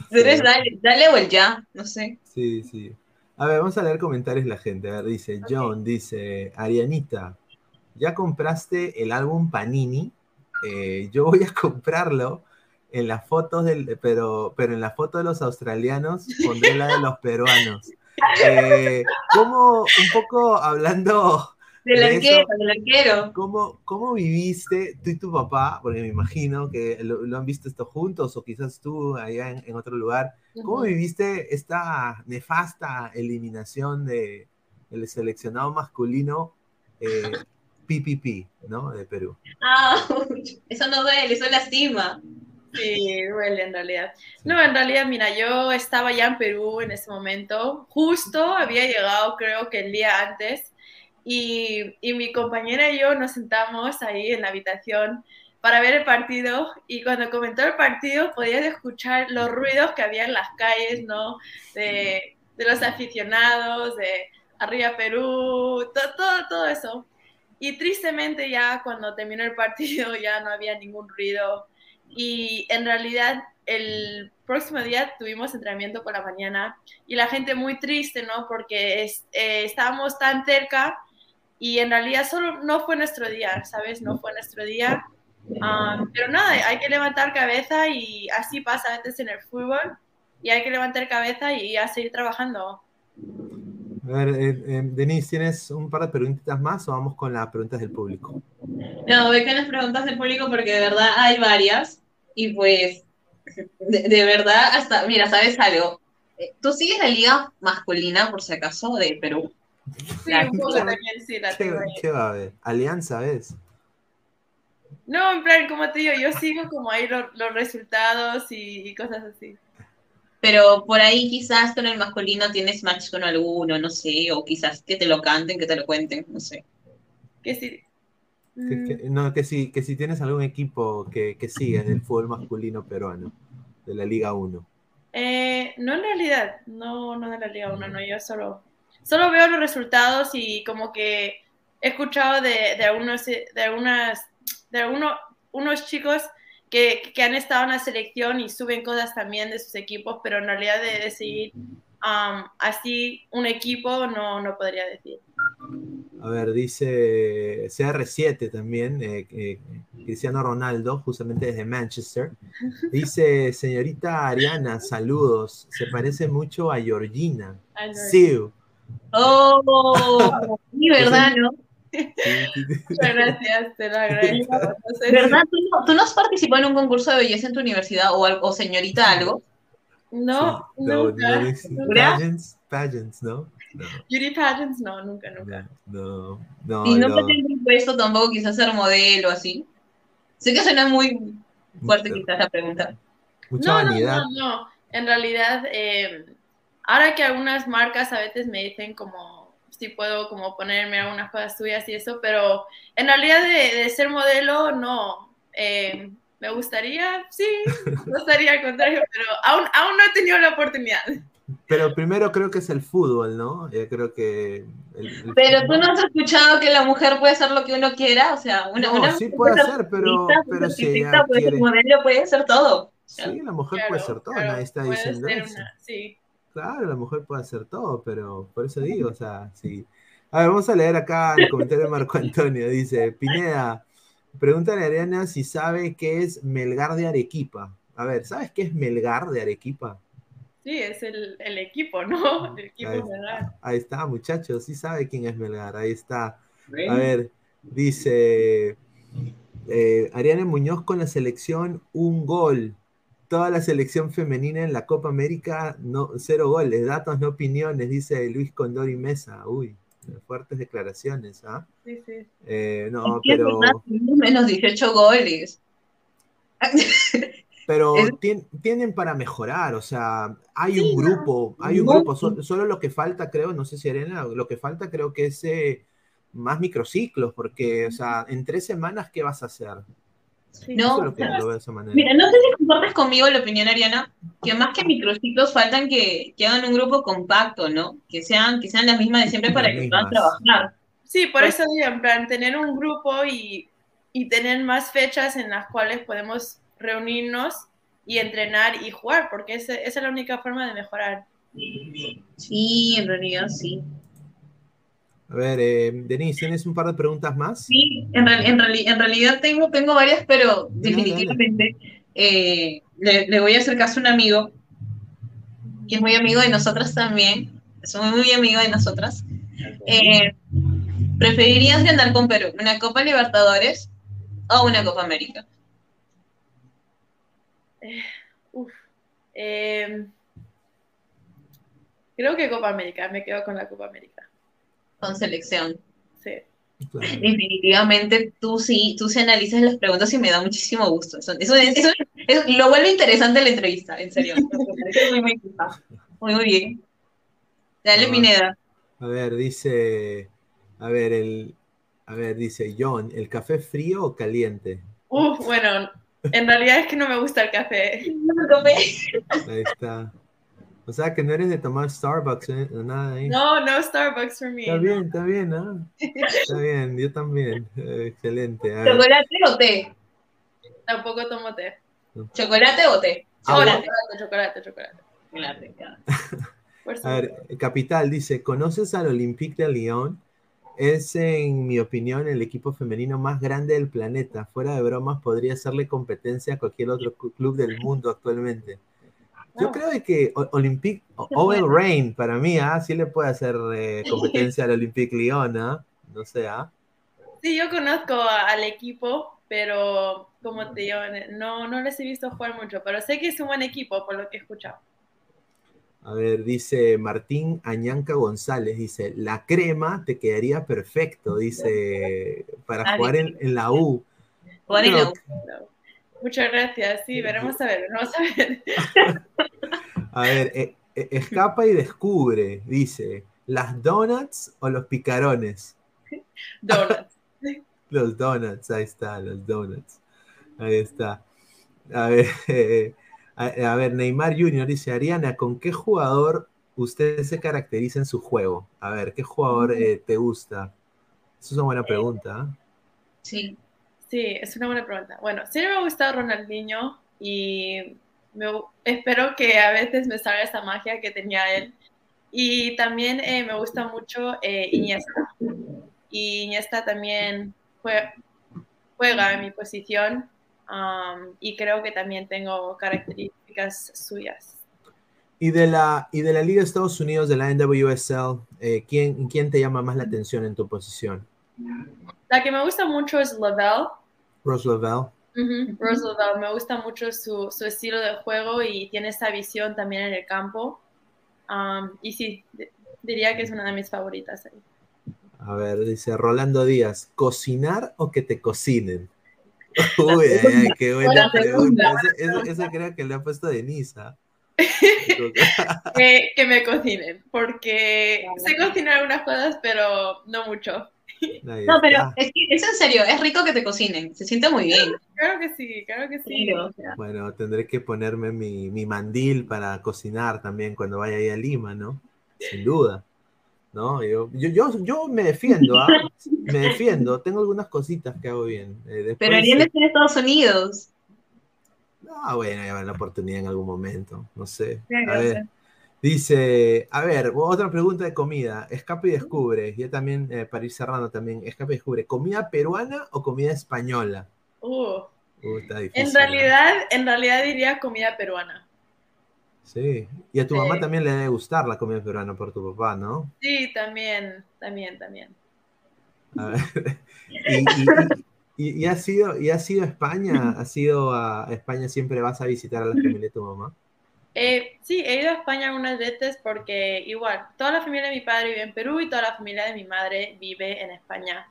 Speaker 7: Pero es dale, dale o el ya, no sé.
Speaker 5: Sí, sí. A ver, vamos a leer comentarios la gente. A ver, dice John, dice Arianita, ¿ya compraste el álbum Panini? Eh, yo voy a comprarlo en las fotos del, pero, pero en la foto de los australianos pondré la de los peruanos. Eh, como un poco hablando
Speaker 7: del arquero, del arquero.
Speaker 5: ¿cómo, ¿Cómo viviste tú y tu papá? Porque me imagino que lo, han visto esto juntos o quizás tú allá en, otro lugar. ¿Cómo viviste esta nefasta eliminación de el seleccionado masculino eh, PPP, ¿no? De Perú.
Speaker 7: Ah, eso no duele, eso lastima.
Speaker 6: Sí, duele en realidad. No, en realidad, mira, yo estaba ya en Perú en ese momento. Justo había llegado, creo que el día antes y, y, mi compañera y yo nos sentamos ahí en la habitación para ver el partido y cuando comentó el partido podías escuchar los ruidos que había en las calles, ¿no? De, de los aficionados, de Arriba Perú, todo, todo, todo eso. Y tristemente ya cuando terminó el partido ya no había ningún ruido y en realidad el próximo día tuvimos entrenamiento por la mañana y la gente muy triste, ¿no? Porque eh, estábamos tan cerca y en realidad solo no fue nuestro día, ¿sabes? No fue nuestro día. Um, pero nada, hay que levantar cabeza y así pasa a veces en el fútbol y hay que levantar cabeza y a seguir trabajando.
Speaker 5: A ver, eh, eh, Denise, ¿tienes un par de preguntitas más o vamos con las preguntas del público?
Speaker 7: No, voy con las preguntas del público porque de verdad hay varias y pues de, verdad hasta, mira, ¿sabes algo? Eh, ¿Tú sigues la liga masculina, por si acaso, de Perú?
Speaker 6: Sí, un poco también sí la
Speaker 5: tengo ¿Qué, va a haber? Alianza, ¿ves?
Speaker 6: No, en plan, como te digo, yo sigo como ahí los, resultados y, cosas así.
Speaker 7: Pero por ahí quizás con el masculino tienes match con alguno, no sé, o quizás que te lo canten, que te lo cuenten, no sé.
Speaker 6: Que sí.
Speaker 5: Que, no, que si, que si tienes algún equipo que, que sigue en el fútbol masculino peruano, de la Liga 1.
Speaker 6: Eh, no en realidad, no, no de la Liga 1, no, yo solo solo veo los resultados y como que he escuchado de, de algunos, de algunas, de algunos unos chicos que, que, han estado en la selección y suben cosas también de sus equipos, pero en realidad de decir um, así un equipo no, no podría decir.
Speaker 5: A ver, dice CR7 también, eh, eh, Cristiano Ronaldo, justamente desde Manchester. Dice, señorita Ariana, saludos. Se parece mucho a Georgina. Sí.
Speaker 7: Oh, sí, ¿verdad, no?
Speaker 6: Muchas gracias, te lo agradezco.
Speaker 7: ¿Verdad? ¿Tú no, has participado en un concurso de belleza en tu universidad o, o señorita algo?
Speaker 6: No, no, nunca.
Speaker 5: Pageants, pageants, ¿no?
Speaker 6: No. Beauty pageants, no, nunca, nunca.
Speaker 5: No, no.
Speaker 7: Y nunca no. te han puesto tampoco quizás ser modelo así. Sé que suena muy fuerte quizás la pregunta.
Speaker 5: Mucha
Speaker 6: no,
Speaker 5: vanidad.
Speaker 6: No, no, no. En realidad, eh, Ahora que algunas marcas a veces me dicen como si puedo como ponerme algunas cosas suyas y eso, pero en realidad de, ser modelo no. Eh, me gustaría, sí, me gustaría al contrario, pero aún, aún no he tenido la oportunidad.
Speaker 5: Pero primero creo que es el fútbol, ¿no? Yo creo que...
Speaker 7: pero tú no has escuchado que la mujer puede hacer lo que uno quiera, o sea, una,
Speaker 5: no,
Speaker 7: una
Speaker 5: sí puede hacer, pero, pero si ella
Speaker 7: puede
Speaker 5: quiere...
Speaker 7: modelo, puede hacer todo.
Speaker 5: Sí, la mujer puede hacer todo, nadie está diciendo eso.
Speaker 6: Una, sí.
Speaker 5: Claro, la mujer puede hacer todo, pero por eso digo, o sea, sí. A ver, vamos a leer acá el comentario de Marco Antonio. Dice, Pineda, pregúntale a Ariana si sabe qué es Melgar de Arequipa. A ver, ¿sabes qué es Melgar de Arequipa?
Speaker 6: Sí, es el, el equipo, ¿no? El equipo
Speaker 5: Ahí,
Speaker 6: Melgar.
Speaker 5: ahí está, muchachos, sí sabe quién es Melgar, ahí está. A ver, dice eh, Ariana Muñoz con la selección, un gol. Toda la selección femenina en la Copa América, no, cero goles, datos, no opiniones, dice Luis Condori Mesa. Uy, fuertes declaraciones, ¿ah?
Speaker 6: Sí, sí.
Speaker 5: Eh, no, pero,
Speaker 7: menos 18 goles.
Speaker 5: pero
Speaker 7: Es-
Speaker 5: tien- tienen para mejorar, o sea, hay
Speaker 7: Sí,
Speaker 5: un grupo, hay un grupo, so- solo lo que falta, creo, no sé si Arena, lo que falta creo que es eh, más microciclos, porque, o sea, en tres semanas, ¿qué vas a hacer?
Speaker 6: Sí.
Speaker 7: No,
Speaker 5: Eso es lo que lo veo de esa manera.
Speaker 7: Mira, no sé si compartes conmigo la opinión, Ariana, que más que microciclos faltan que, que hagan un grupo compacto, ¿no? Que sean, que sean las mismas de siempre para
Speaker 5: Las
Speaker 7: que puedan trabajar.
Speaker 6: Sí, por eso digo, en plan, tener un grupo y, y tener más fechas en las cuales podemos reunirnos y entrenar y jugar, porque ese- esa es la única forma de mejorar.
Speaker 7: Sí, en realidad sí.
Speaker 5: A ver, eh, Denise, ¿tienes un par de preguntas más?
Speaker 7: Sí, en, real- en, reali- en realidad tengo, tengo varias, pero
Speaker 5: Dale,
Speaker 7: definitivamente eh, le, le voy a hacer caso a un amigo que es muy amigo de nosotras también, es muy, muy amigo de nosotras. Eh, ¿Preferirías ganar con Perú una Copa Libertadores o una Copa América?
Speaker 6: Uf. Eh, creo que Copa América, me quedo con la Copa América.
Speaker 7: Con selección.
Speaker 6: Sí.
Speaker 5: Claro.
Speaker 7: Definitivamente tú sí, tú sí analizas las preguntas y me da muchísimo gusto. Eso, eso, eso- eso lo vuelve interesante la entrevista, en serio. Me parece muy, muy, muy, bien. Dale,
Speaker 5: Ah.
Speaker 7: Pineda.
Speaker 5: A ver, dice, a ver, el, a ver, dice John, ¿el café frío o caliente?
Speaker 6: Uf, bueno, en realidad es que no me gusta el café.
Speaker 5: Ahí está. O sea que no eres de tomar Starbucks, ¿eh? nada ahí.
Speaker 6: No, no Starbucks for me.
Speaker 5: Está bien, está bien, ¿ah? Está bien, yo también. Eh, excelente.
Speaker 7: ¿Chocolate o té?
Speaker 6: Tampoco tomo té.
Speaker 7: ¿Chocolate o té?
Speaker 5: Agua.
Speaker 7: Chocolate.
Speaker 6: Chocolate, chocolate,
Speaker 5: a ver, Capital dice, ¿conoces al Olympique de Lyon? Es, en mi opinión, el equipo femenino más grande del planeta. Fuera de bromas, podría hacerle competencia a cualquier otro cl- club del mundo actualmente. Yo
Speaker 6: Oh.
Speaker 5: creo de que Olympique, Owen Rain, para mí, ¿ah? sí le puede hacer eh, competencia al Olympique Lyon, ¿ah? No sé, ¿ah?
Speaker 6: Sí, yo conozco al equipo, pero como te digo, no, no les he visto jugar mucho, pero sé que es un buen equipo por lo que he escuchado.
Speaker 5: A ver, dice Martín Añanca González, dice, la crema te quedaría perfecto, dice, para
Speaker 7: Ah,
Speaker 5: jugar en, en la U.
Speaker 7: Jugar en la U.
Speaker 6: Muchas gracias, sí, veremos a ver, vamos a ver.
Speaker 5: A ver, eh, eh, escapa y descubre, dice, ¿las donuts o los picarones?
Speaker 6: Donuts.
Speaker 5: Los donuts, ahí está, los donuts. Ahí está. A ver, eh, a, a ver, Neymar Jr. dice, Ariana, ¿con qué jugador usted se caracteriza en su juego? A ver, ¿qué jugador eh, te gusta? Esa es una buena pregunta. ¿ah?
Speaker 7: Sí.
Speaker 6: Sí, es una buena pregunta. Bueno, sí me ha gustado Ronaldinho y espero que a veces me salga esa magia que tenía él. Y también eh, me gusta mucho eh, Iniesta. Iniesta también jue- juega en mi posición y creo que también tengo características suyas.
Speaker 5: Y de la, y de la Liga de Estados Unidos, de la NWSL, eh, ¿quién, ¿quién te llama más la atención en tu posición?
Speaker 6: La que me gusta mucho es Lavelle.
Speaker 5: Rose Lavelle.
Speaker 6: Ujú, Rose Lavelle. Me gusta mucho su, su estilo de juego y tiene esa visión también en el campo. Um, y sí, di- diría que es una de mis favoritas. ahí.
Speaker 5: A ver, dice Rolando Díaz, ¿cocinar o que te cocinen? Uy, ay, ay, qué buena pregunta. Esa, creo que le ha puesto Denisa.
Speaker 6: Que, que me cocinen, porque sé cocinar algunas cosas, pero no mucho.
Speaker 7: No, pero es, que, es en serio, es rico que te cocinen, se siente muy bien.
Speaker 6: Claro que sí, claro que sí.
Speaker 7: Pero, o sea,
Speaker 5: Bueno, tendré que ponerme mi, mi mandil para cocinar también cuando vaya ahí a Lima, ¿no? Sin duda. ¿No? Yo, yo, yo, yo me defiendo, ¿ah? Me defiendo. Tengo algunas cositas que hago bien. Eh, después,
Speaker 7: pero Ariel está en Estados Unidos.
Speaker 5: Ah, bueno, ya habrá la oportunidad en algún momento. No sé. A ver. Dice, a ver, otra pregunta de comida. Escape y descubre. Yo también, eh, para ir cerrando también, escape y descubre. ¿Comida peruana o comida española?
Speaker 6: Uh,
Speaker 5: Uh, está difícil.
Speaker 6: en
Speaker 5: ¿no?
Speaker 6: realidad, en realidad diría comida peruana.
Speaker 5: Sí, y a tu
Speaker 6: Sí.
Speaker 5: mamá también le debe gustar la comida peruana por tu papá, ¿no?
Speaker 6: Sí, también, también, también.
Speaker 5: A ver, y, y, y, y has sido, y has sido España, has sido a España, siempre vas a visitar a la familia de tu mamá.
Speaker 6: Eh, sí, he ido a España algunas veces porque igual, toda la familia de mi padre vive en Perú y toda la familia de mi madre vive en España.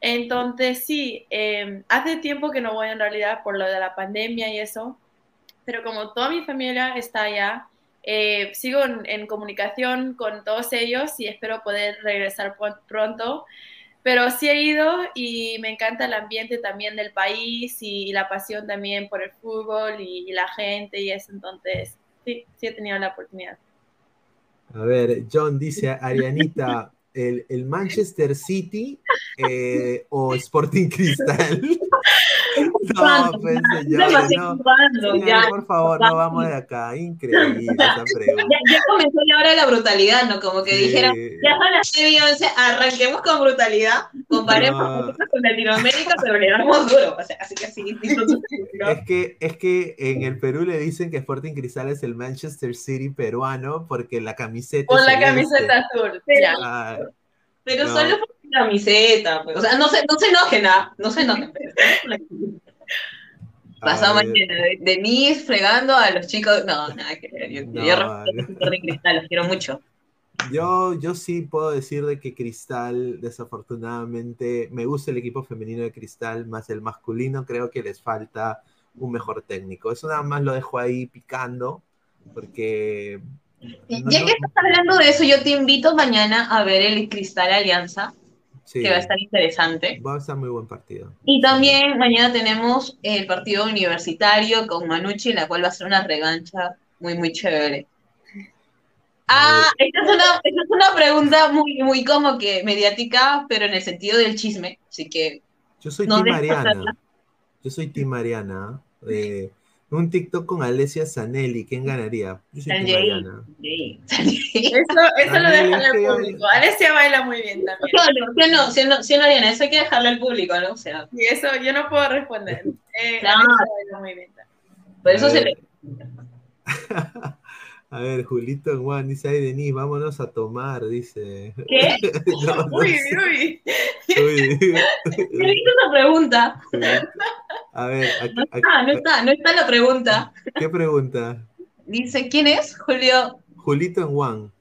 Speaker 6: Entonces, sí, eh, hace tiempo que no voy en realidad por lo de la pandemia y eso, pero como toda mi familia está allá, eh, sigo en, en comunicación con todos ellos y espero poder regresar pronto. Pero sí he ido y me encanta el ambiente también del país y, la pasión también por el fútbol y, y la gente y eso. Entonces, sí, sí he tenido la oportunidad.
Speaker 5: A ver, John dice, Arianita, ¿el, el Manchester City eh, o Sporting Cristal? No, pues señores, no. Señores,
Speaker 7: ya.
Speaker 5: por favor, no vamos de acá. Increíble esa pregunta.
Speaker 7: Ya, ya comenzó la hora de la brutalidad, ¿no? Como que
Speaker 5: Sí.
Speaker 7: dijeron, ya son las 9 y 11, arranquemos con brutalidad, comparemos
Speaker 5: No.
Speaker 7: con Latinoamérica, pero le damos duro. O sea, así que sí,
Speaker 5: Es que, es que en el Perú le dicen que Sporting Cristal es el Manchester City peruano porque la camiseta.
Speaker 6: Con la
Speaker 5: celeste.
Speaker 6: camiseta azul. Ya.
Speaker 5: Ah,
Speaker 7: Pero
Speaker 5: No.
Speaker 7: solo por la camiseta, pues. O sea, no se, no se enojen, ¿ah? No se enojen. camiseta. Pasado mañana, de- Denise fregando a los chicos. No, nada que ver. Yo, yo
Speaker 5: No,
Speaker 7: respeto a Sporting Cristal, los quiero mucho.
Speaker 5: Yo, yo sí puedo decir de que Cristal, desafortunadamente, me gusta el equipo femenino de Cristal, más el masculino, creo que les falta un mejor técnico. Eso nada más lo dejo ahí picando, porque no-
Speaker 7: ya que estás hablando de eso, yo te invito mañana a ver el Cristal Alianza,
Speaker 5: sí,
Speaker 7: que va a estar interesante.
Speaker 5: va a estar muy buen partido.
Speaker 7: Y también mañana tenemos el partido universitario con Manucci, la cual va a ser una revancha muy, muy chévere. Ah, esta es una, esta es una pregunta muy, muy como que mediática, pero en el sentido del chisme, así que
Speaker 5: Yo soy
Speaker 7: No dejes
Speaker 5: Mariana. Yo soy Team Mariana. eh, un TikTok con Alessia Zanelli, ¿quién ganaría? Yo
Speaker 7: Sanjay.
Speaker 6: Eso, eso lo dejan al público. Alessia baila muy bien también.
Speaker 7: No, no, sí o no, Ariana, eso hay que dejarle al público, ¿no? O sea,
Speaker 6: Y eso yo no puedo responder. Eh,
Speaker 7: Claro.
Speaker 6: Alessia baila muy bien también.
Speaker 7: por eso se le...
Speaker 5: A ver, Julito en Juan dice, ay, Denise, vámonos a tomar, dice.
Speaker 7: ¿Qué?
Speaker 5: No, no
Speaker 6: Uy, uy.
Speaker 5: Uy.
Speaker 7: ¿Qué hizo esa pregunta?
Speaker 5: A ver, aquí-
Speaker 7: No está, no está, no está la pregunta.
Speaker 5: ¿qué pregunta?
Speaker 7: Dice, ¿quién es? Julio.
Speaker 5: Julito en Juan.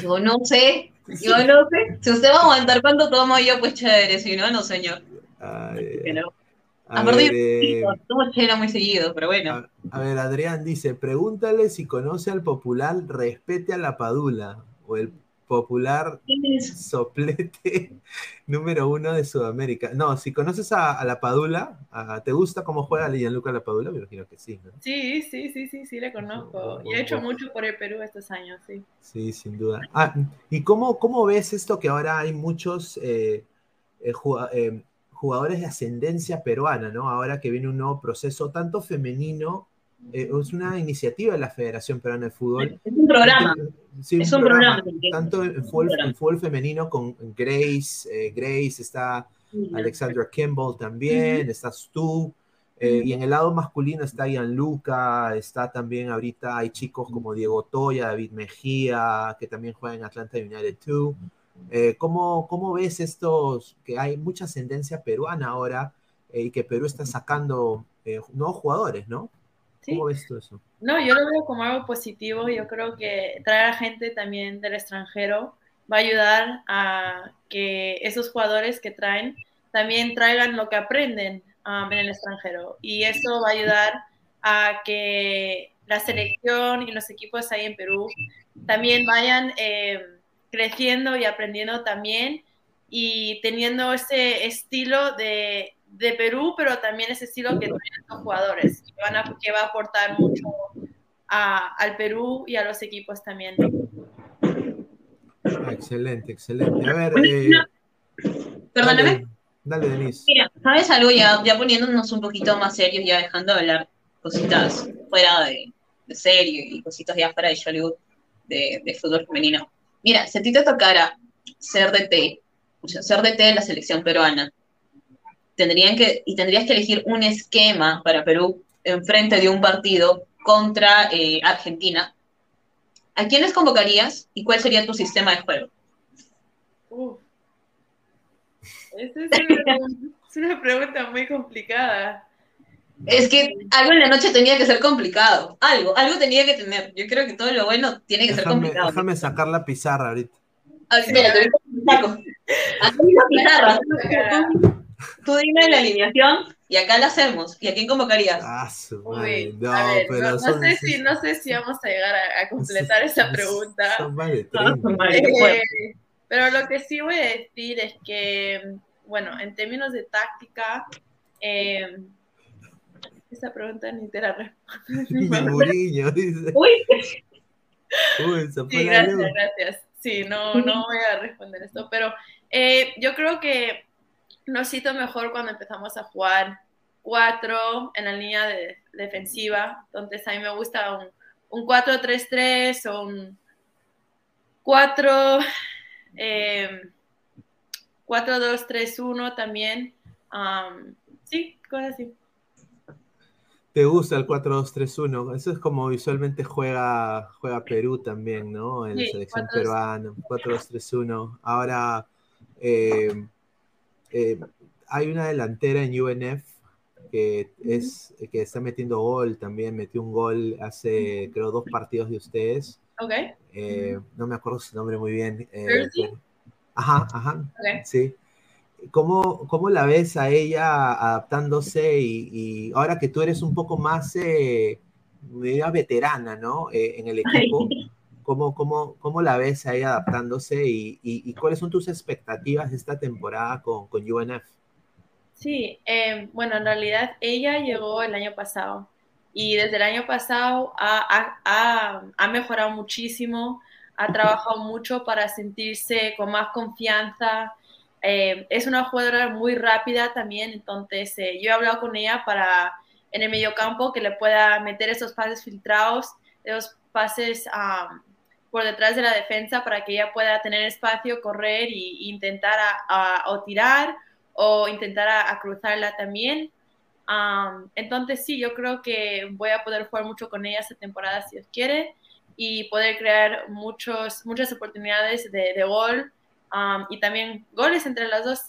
Speaker 7: Yo no sé, yo no sé. Si usted va a aguantar cuánto tomo yo, pues chévere, si no, no, señor.
Speaker 5: Ay,
Speaker 7: Que
Speaker 5: a, ver, eh,
Speaker 7: chela muy seguido, pero bueno.
Speaker 5: a- a ver, Adrián dice, pregúntale si conoce al popular Respete a la Padula o el popular soplete número uno de Sudamérica. No, si conoces a, a la Padula, a- ¿te gusta cómo juega Gianluca la Padula? Me imagino que sí, ¿no?
Speaker 6: Sí, sí, sí, sí, sí, le conozco. Y he hecho mucho por el Perú estos años, sí.
Speaker 5: Sí, sin duda. Ah, ¿y cómo, cómo ves esto que ahora hay muchos eh, eh, eh, jugadores de ascendencia peruana, ¿no? Ahora que viene un nuevo proceso, tanto femenino, eh, es una iniciativa de la Federación Peruana de Fútbol.
Speaker 7: Es un programa.
Speaker 5: Sí,
Speaker 7: Es un programa, ¿entiendes?
Speaker 5: Tanto en fútbol,
Speaker 7: programa.
Speaker 5: en fútbol femenino con Grace, eh, Grace, está Alexandra Kimball también, estás tú. eh, y en el lado masculino está Gianluca, está también ahorita hay chicos como Diego Toya, David Mejía, que también juegan en Atlanta United 2. Eh, ¿cómo, ¿Cómo ves estos, que hay mucha ascendencia peruana ahora eh, y que Perú está sacando eh, nuevos jugadores, ¿no? ¿Cómo ves tú eso?
Speaker 6: No, yo lo veo como algo positivo. Yo creo que traer a gente también del extranjero va a ayudar a que esos jugadores que traen también traigan lo que aprenden um, en el extranjero. Y eso va a ayudar a que la selección y los equipos ahí en Perú también vayan eh, creciendo y aprendiendo también y teniendo ese estilo de, de Perú, pero también ese estilo que traen los jugadores, que, van a, que va a aportar mucho a, al Perú y a los equipos también.
Speaker 5: Ah, excelente, excelente. A ver, eh,
Speaker 7: Perdóname.
Speaker 5: dale, dale, Denise.
Speaker 7: Mira, ¿sabes algo? Ya, ya poniéndonos un poquito más serios, ya dejando de hablar cositas fuera de, de serio y cositas ya fuera de Hollywood, de, de fútbol femenino. Mira, si a ti te tocara ser DT, o sea, ser DT de la selección peruana, tendrían que, y tendrías que elegir un esquema para Perú enfrente de un partido contra eh, Argentina, ¿a quiénes convocarías y cuál sería tu sistema de juego?
Speaker 6: Uf. Esa es una pregunta muy complicada.
Speaker 7: Es que algo en la noche tenía que ser complicado. Algo, algo tenía que tener. Yo creo que todo lo bueno tiene que ser complicado.
Speaker 5: Déjame sacar la pizarra ahorita.
Speaker 7: Ah, espera, te saco. Aquí hay la pizarra. Tú dime la alineación y acá la hacemos. ¿Y a quién convocarías?
Speaker 5: Ah, su
Speaker 6: Uy,
Speaker 5: madre. No,
Speaker 6: a ver,
Speaker 5: pero
Speaker 6: no, no
Speaker 5: son-
Speaker 6: sé si, no sé si vamos a llegar a, a completar esa pregunta.
Speaker 5: Son más de 30.
Speaker 7: madre, qué fuerte.
Speaker 6: Eh, pero lo que sí voy a decir es que, bueno, en términos de táctica, eh, esa pregunta ni te la respondo.
Speaker 5: Dice.
Speaker 7: Uy,
Speaker 5: Uy, se fue
Speaker 6: Sí, gracias,
Speaker 5: luz.
Speaker 6: gracias. Sí, no, no voy a responder esto, pero eh, yo creo que nos hizo mejor cuando empezamos a jugar cuatro en la línea de- defensiva. Entonces a mí me gusta un, un 4-3-3 o un 4, eh, 4-2-3-1 también. Um, sí, cosas así.
Speaker 5: ¿Te gusta el 4-2-3-1? Eso es como visualmente juega, juega Perú también, ¿no? En la selección
Speaker 6: 4-2.
Speaker 5: peruana. 4-2-3-1. Ahora, eh, eh, hay una delantera en UNF que, es, que está metiendo gol también. Metió un gol hace, creo, dos partidos de ustedes.
Speaker 6: Ok,
Speaker 5: Eh, no me acuerdo su nombre muy bien. Ajá, ajá.
Speaker 6: ok.
Speaker 5: Sí. ¿Cómo, cómo la ves a ella adaptándose y, y ahora que tú eres un poco más eh, veterana, ¿no? Eh, en el equipo, ¿cómo, cómo, cómo la ves a ella adaptándose y, y- y cuáles son tus expectativas de esta temporada con, con UNF?
Speaker 6: Sí, eh, bueno, en realidad ella llegó el año pasado y desde el año pasado ha- ha- ha mejorado muchísimo, ha trabajado mucho para sentirse con más confianza. Eh, es una jugadora muy rápida también, entonces eh, yo he hablado con ella para en el mediocampo que le pueda meter esos pases filtrados, esos pases por detrás de la defensa para que ella pueda tener espacio, correr y intentar o tirar o intentar a, cruzarla también. Entonces sí, yo creo que voy a poder jugar mucho con ella esta temporada si Dios quiere y poder crear muchos, muchas oportunidades de, de gol um, y también goles entre las dos.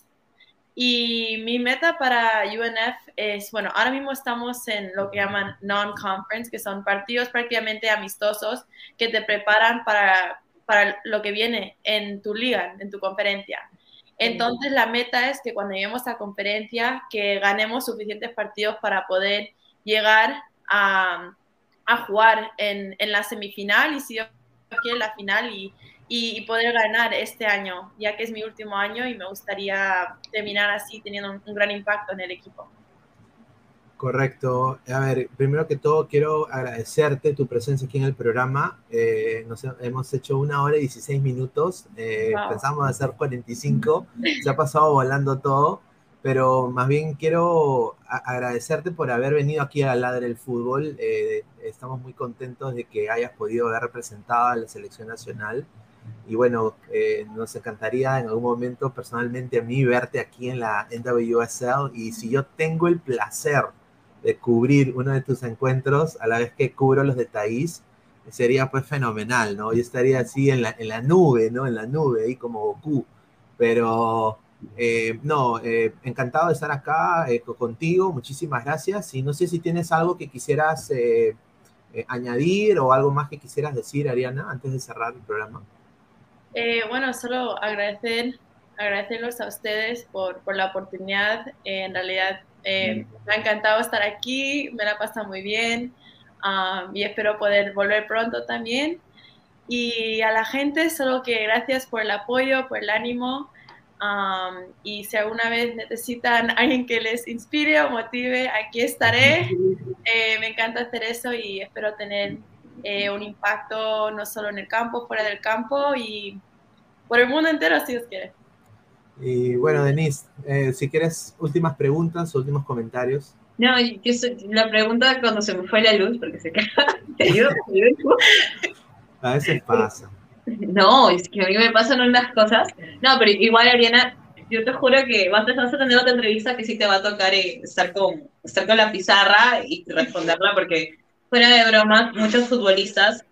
Speaker 6: Y mi meta para UNF es, bueno, ahora mismo estamos en lo que llaman non-conference, que son partidos prácticamente amistosos que te preparan para, para lo que viene en tu liga, en tu conferencia. Entonces la meta es que cuando lleguemos a conferencia, que ganemos suficientes partidos para poder llegar a, a jugar en, en, la semifinal y si Dios quiere la final y, y, poder ganar este año, ya que es mi último año y me gustaría terminar así teniendo un, un gran impacto en el equipo.
Speaker 5: Correcto. A ver, primero que todo quiero agradecerte tu presencia aquí en el programa. Eh, nos hemos hecho una hora y 16 minutos. Eh, wow. Pensamos hacer 45. Se ha pasado volando todo. Pero más bien quiero agradecerte por haber venido aquí a Ladre del Fútbol. Eh, estamos muy contentos de que hayas podido haber representado a la selección nacional. Y bueno, eh, nos encantaría en algún momento personalmente a mí verte aquí en la NWSL. Y si yo tengo el placer de cubrir uno de tus encuentros a la vez que cubro los de Thaís, sería pues fenomenal, ¿no? Yo estaría así en la, en la nube, ¿no? En la nube, ahí como Goku. Pero, eh, no, eh, encantado de estar acá eh, contigo, muchísimas gracias. Y no sé si tienes algo que quisieras eh, añadir o algo más que quisieras decir, Ariana, antes de cerrar el programa.
Speaker 6: Eh, bueno, solo agradecer, agradecerlos a ustedes por, por la oportunidad. en realidad, eh, me ha encantado estar aquí, me la pasa muy bien um, y espero poder volver pronto también. Y a la gente, solo que gracias por el apoyo, por el ánimo. Um, y si alguna vez necesitan alguien que les inspire o motive, aquí estaré. Eh, me encanta hacer eso y espero tener eh, un impacto no solo en el campo, fuera del campo y por el mundo entero, si Dios quiere.
Speaker 5: Y bueno, Denise, eh, si quieres últimas preguntas, últimos comentarios.
Speaker 7: No, yo soy, la pregunta cuando se me fue la luz, porque se
Speaker 5: A veces pasa.
Speaker 7: No, es que a mí me pasan unas cosas. No, pero igual, Ariana, yo te juro que vas a, vas a tener otra entrevista que sí te va a tocar eh, estar, con, estar con la pizarra y responderla, porque fuera de broma, muchos futbolistas,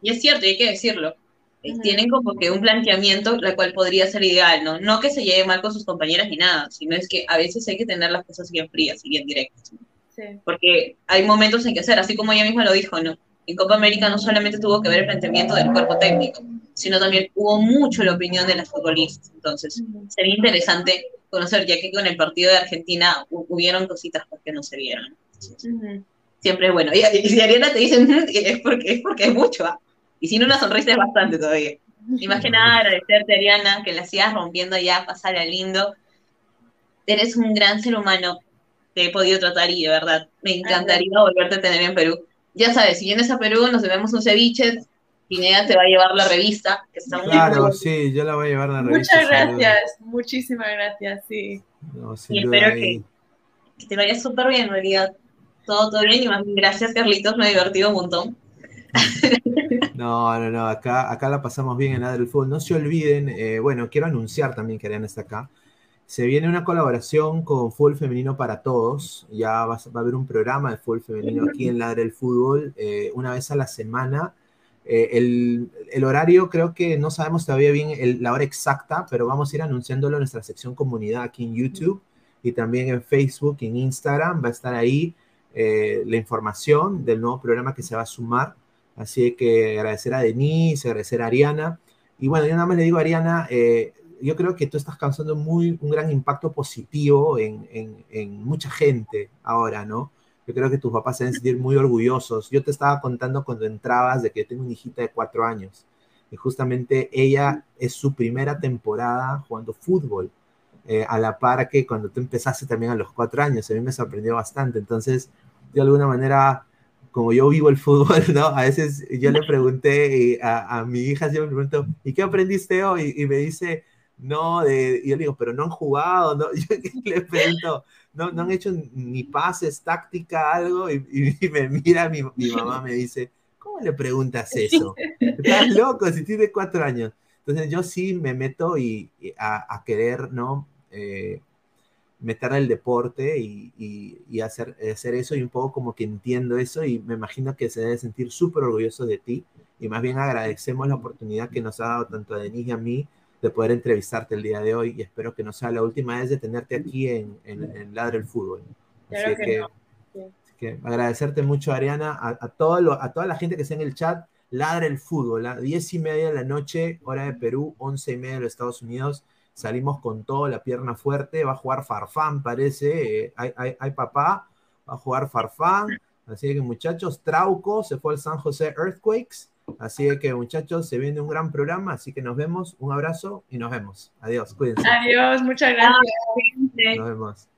Speaker 7: y es cierto, hay que decirlo, eh, tienen como que un planteamiento la cual podría ser ideal, ¿no? No que se lleve mal con sus compañeras ni nada, sino es que a veces hay que tener las cosas bien frías y bien directas. Sí. Porque hay momentos en que hacer, así como ella misma lo dijo, ¿no? En Copa América no solamente tuvo que ver el planteamiento del cuerpo técnico, sino también hubo mucho la opinión de las futbolistas. Entonces, sería interesante conocer, ya que con el partido de Argentina hubieron cositas que no se vieron. Siempre es bueno. Y, si Ariana te dice, es porque es, porque es mucho, ¿ah? Y sin una sonrisa es bastante todavía. Y más que nada agradecerte, Ariana, que la sigas rompiendo ya, pasarla lindo. Eres un gran ser humano. Te he podido tratar y de verdad me encantaría volverte a tener en Perú. Ya sabes, si vienes a Perú, nos bebemos un ceviche, Pineda te va a llevar la revista. Que está
Speaker 5: claro, sí, yo la voy a llevar la
Speaker 6: revista. Muchas gracias, muchísimas gracias, sí.
Speaker 7: y espero que, te vaya súper bien, María. Todo, todo bien y más gracias, Carlitos, me he divertido un montón.
Speaker 5: No, no, no, acá, acá la pasamos bien en la del fútbol. No se olviden, eh, bueno, quiero anunciar también que Ariana está acá. Se viene una colaboración con Fútbol Femenino para Todos. Ya va, a haber un programa de fútbol femenino aquí en la del fútbol, eh, una vez a la semana. Eh, el, horario creo que no sabemos todavía bien la hora exacta, pero vamos a ir anunciándolo en nuestra sección comunidad aquí en YouTube y también en Facebook en Instagram. Va a estar ahí la información del nuevo programa que se va a sumar Así que agradecer a Denise, agradecer a Ariana. Y bueno, yo nada más le digo a Ariana, eh, yo creo que tú estás causando muy, un gran impacto positivo en, en, mucha gente ahora, ¿no? Yo creo que tus papás se deben sentir muy orgullosos. Yo te estaba contando cuando entrabas de que tengo una hijita de cuatro años. Y justamente ella es su primera temporada jugando fútbol. Eh, a la par que cuando tú empezaste también a los cuatro años. A mí me sorprendió bastante. Entonces, de alguna manera como yo vivo el fútbol, ¿no? A veces yo le pregunté a, a mi hija, yo le pregunto, ¿y qué aprendiste hoy? Y me dice, no, de, y yo le digo, pero no han jugado, ¿no? Yo le pregunto, no, no han hecho ni pases, táctica, algo, y, me mira mi, mi, mamá, me dice, ¿cómo le preguntas eso? Estás loco si tiene cuatro años. Entonces yo sí me meto y, a, a, querer, ¿no? Eh, meter el deporte y, hacer, hacer, eso y un poco como que entiendo eso y me imagino que se debe sentir súper orgulloso de ti y más bien agradecemos la oportunidad que nos ha dado tanto a Denise y a mí de poder entrevistarte el día de hoy y espero que no sea la última vez de tenerte aquí en, en, Ladre el Fútbol. Así que, agradecerte mucho Ariana, a, todo a toda la gente que está en el chat, Ladre el Fútbol, a 10 y media de la noche, hora de Perú, 11 y media de los Estados Unidos salimos con todo, la pierna fuerte, va a jugar Farfán, parece, eh, hay, papá, va a jugar Farfán, así que muchachos, Trauco se fue al San José Earthquakes, así que muchachos, se viene un gran programa, así que nos vemos, un abrazo y nos vemos. Adiós, cuídense.
Speaker 6: Adiós, muchas gracias.
Speaker 5: Nos vemos.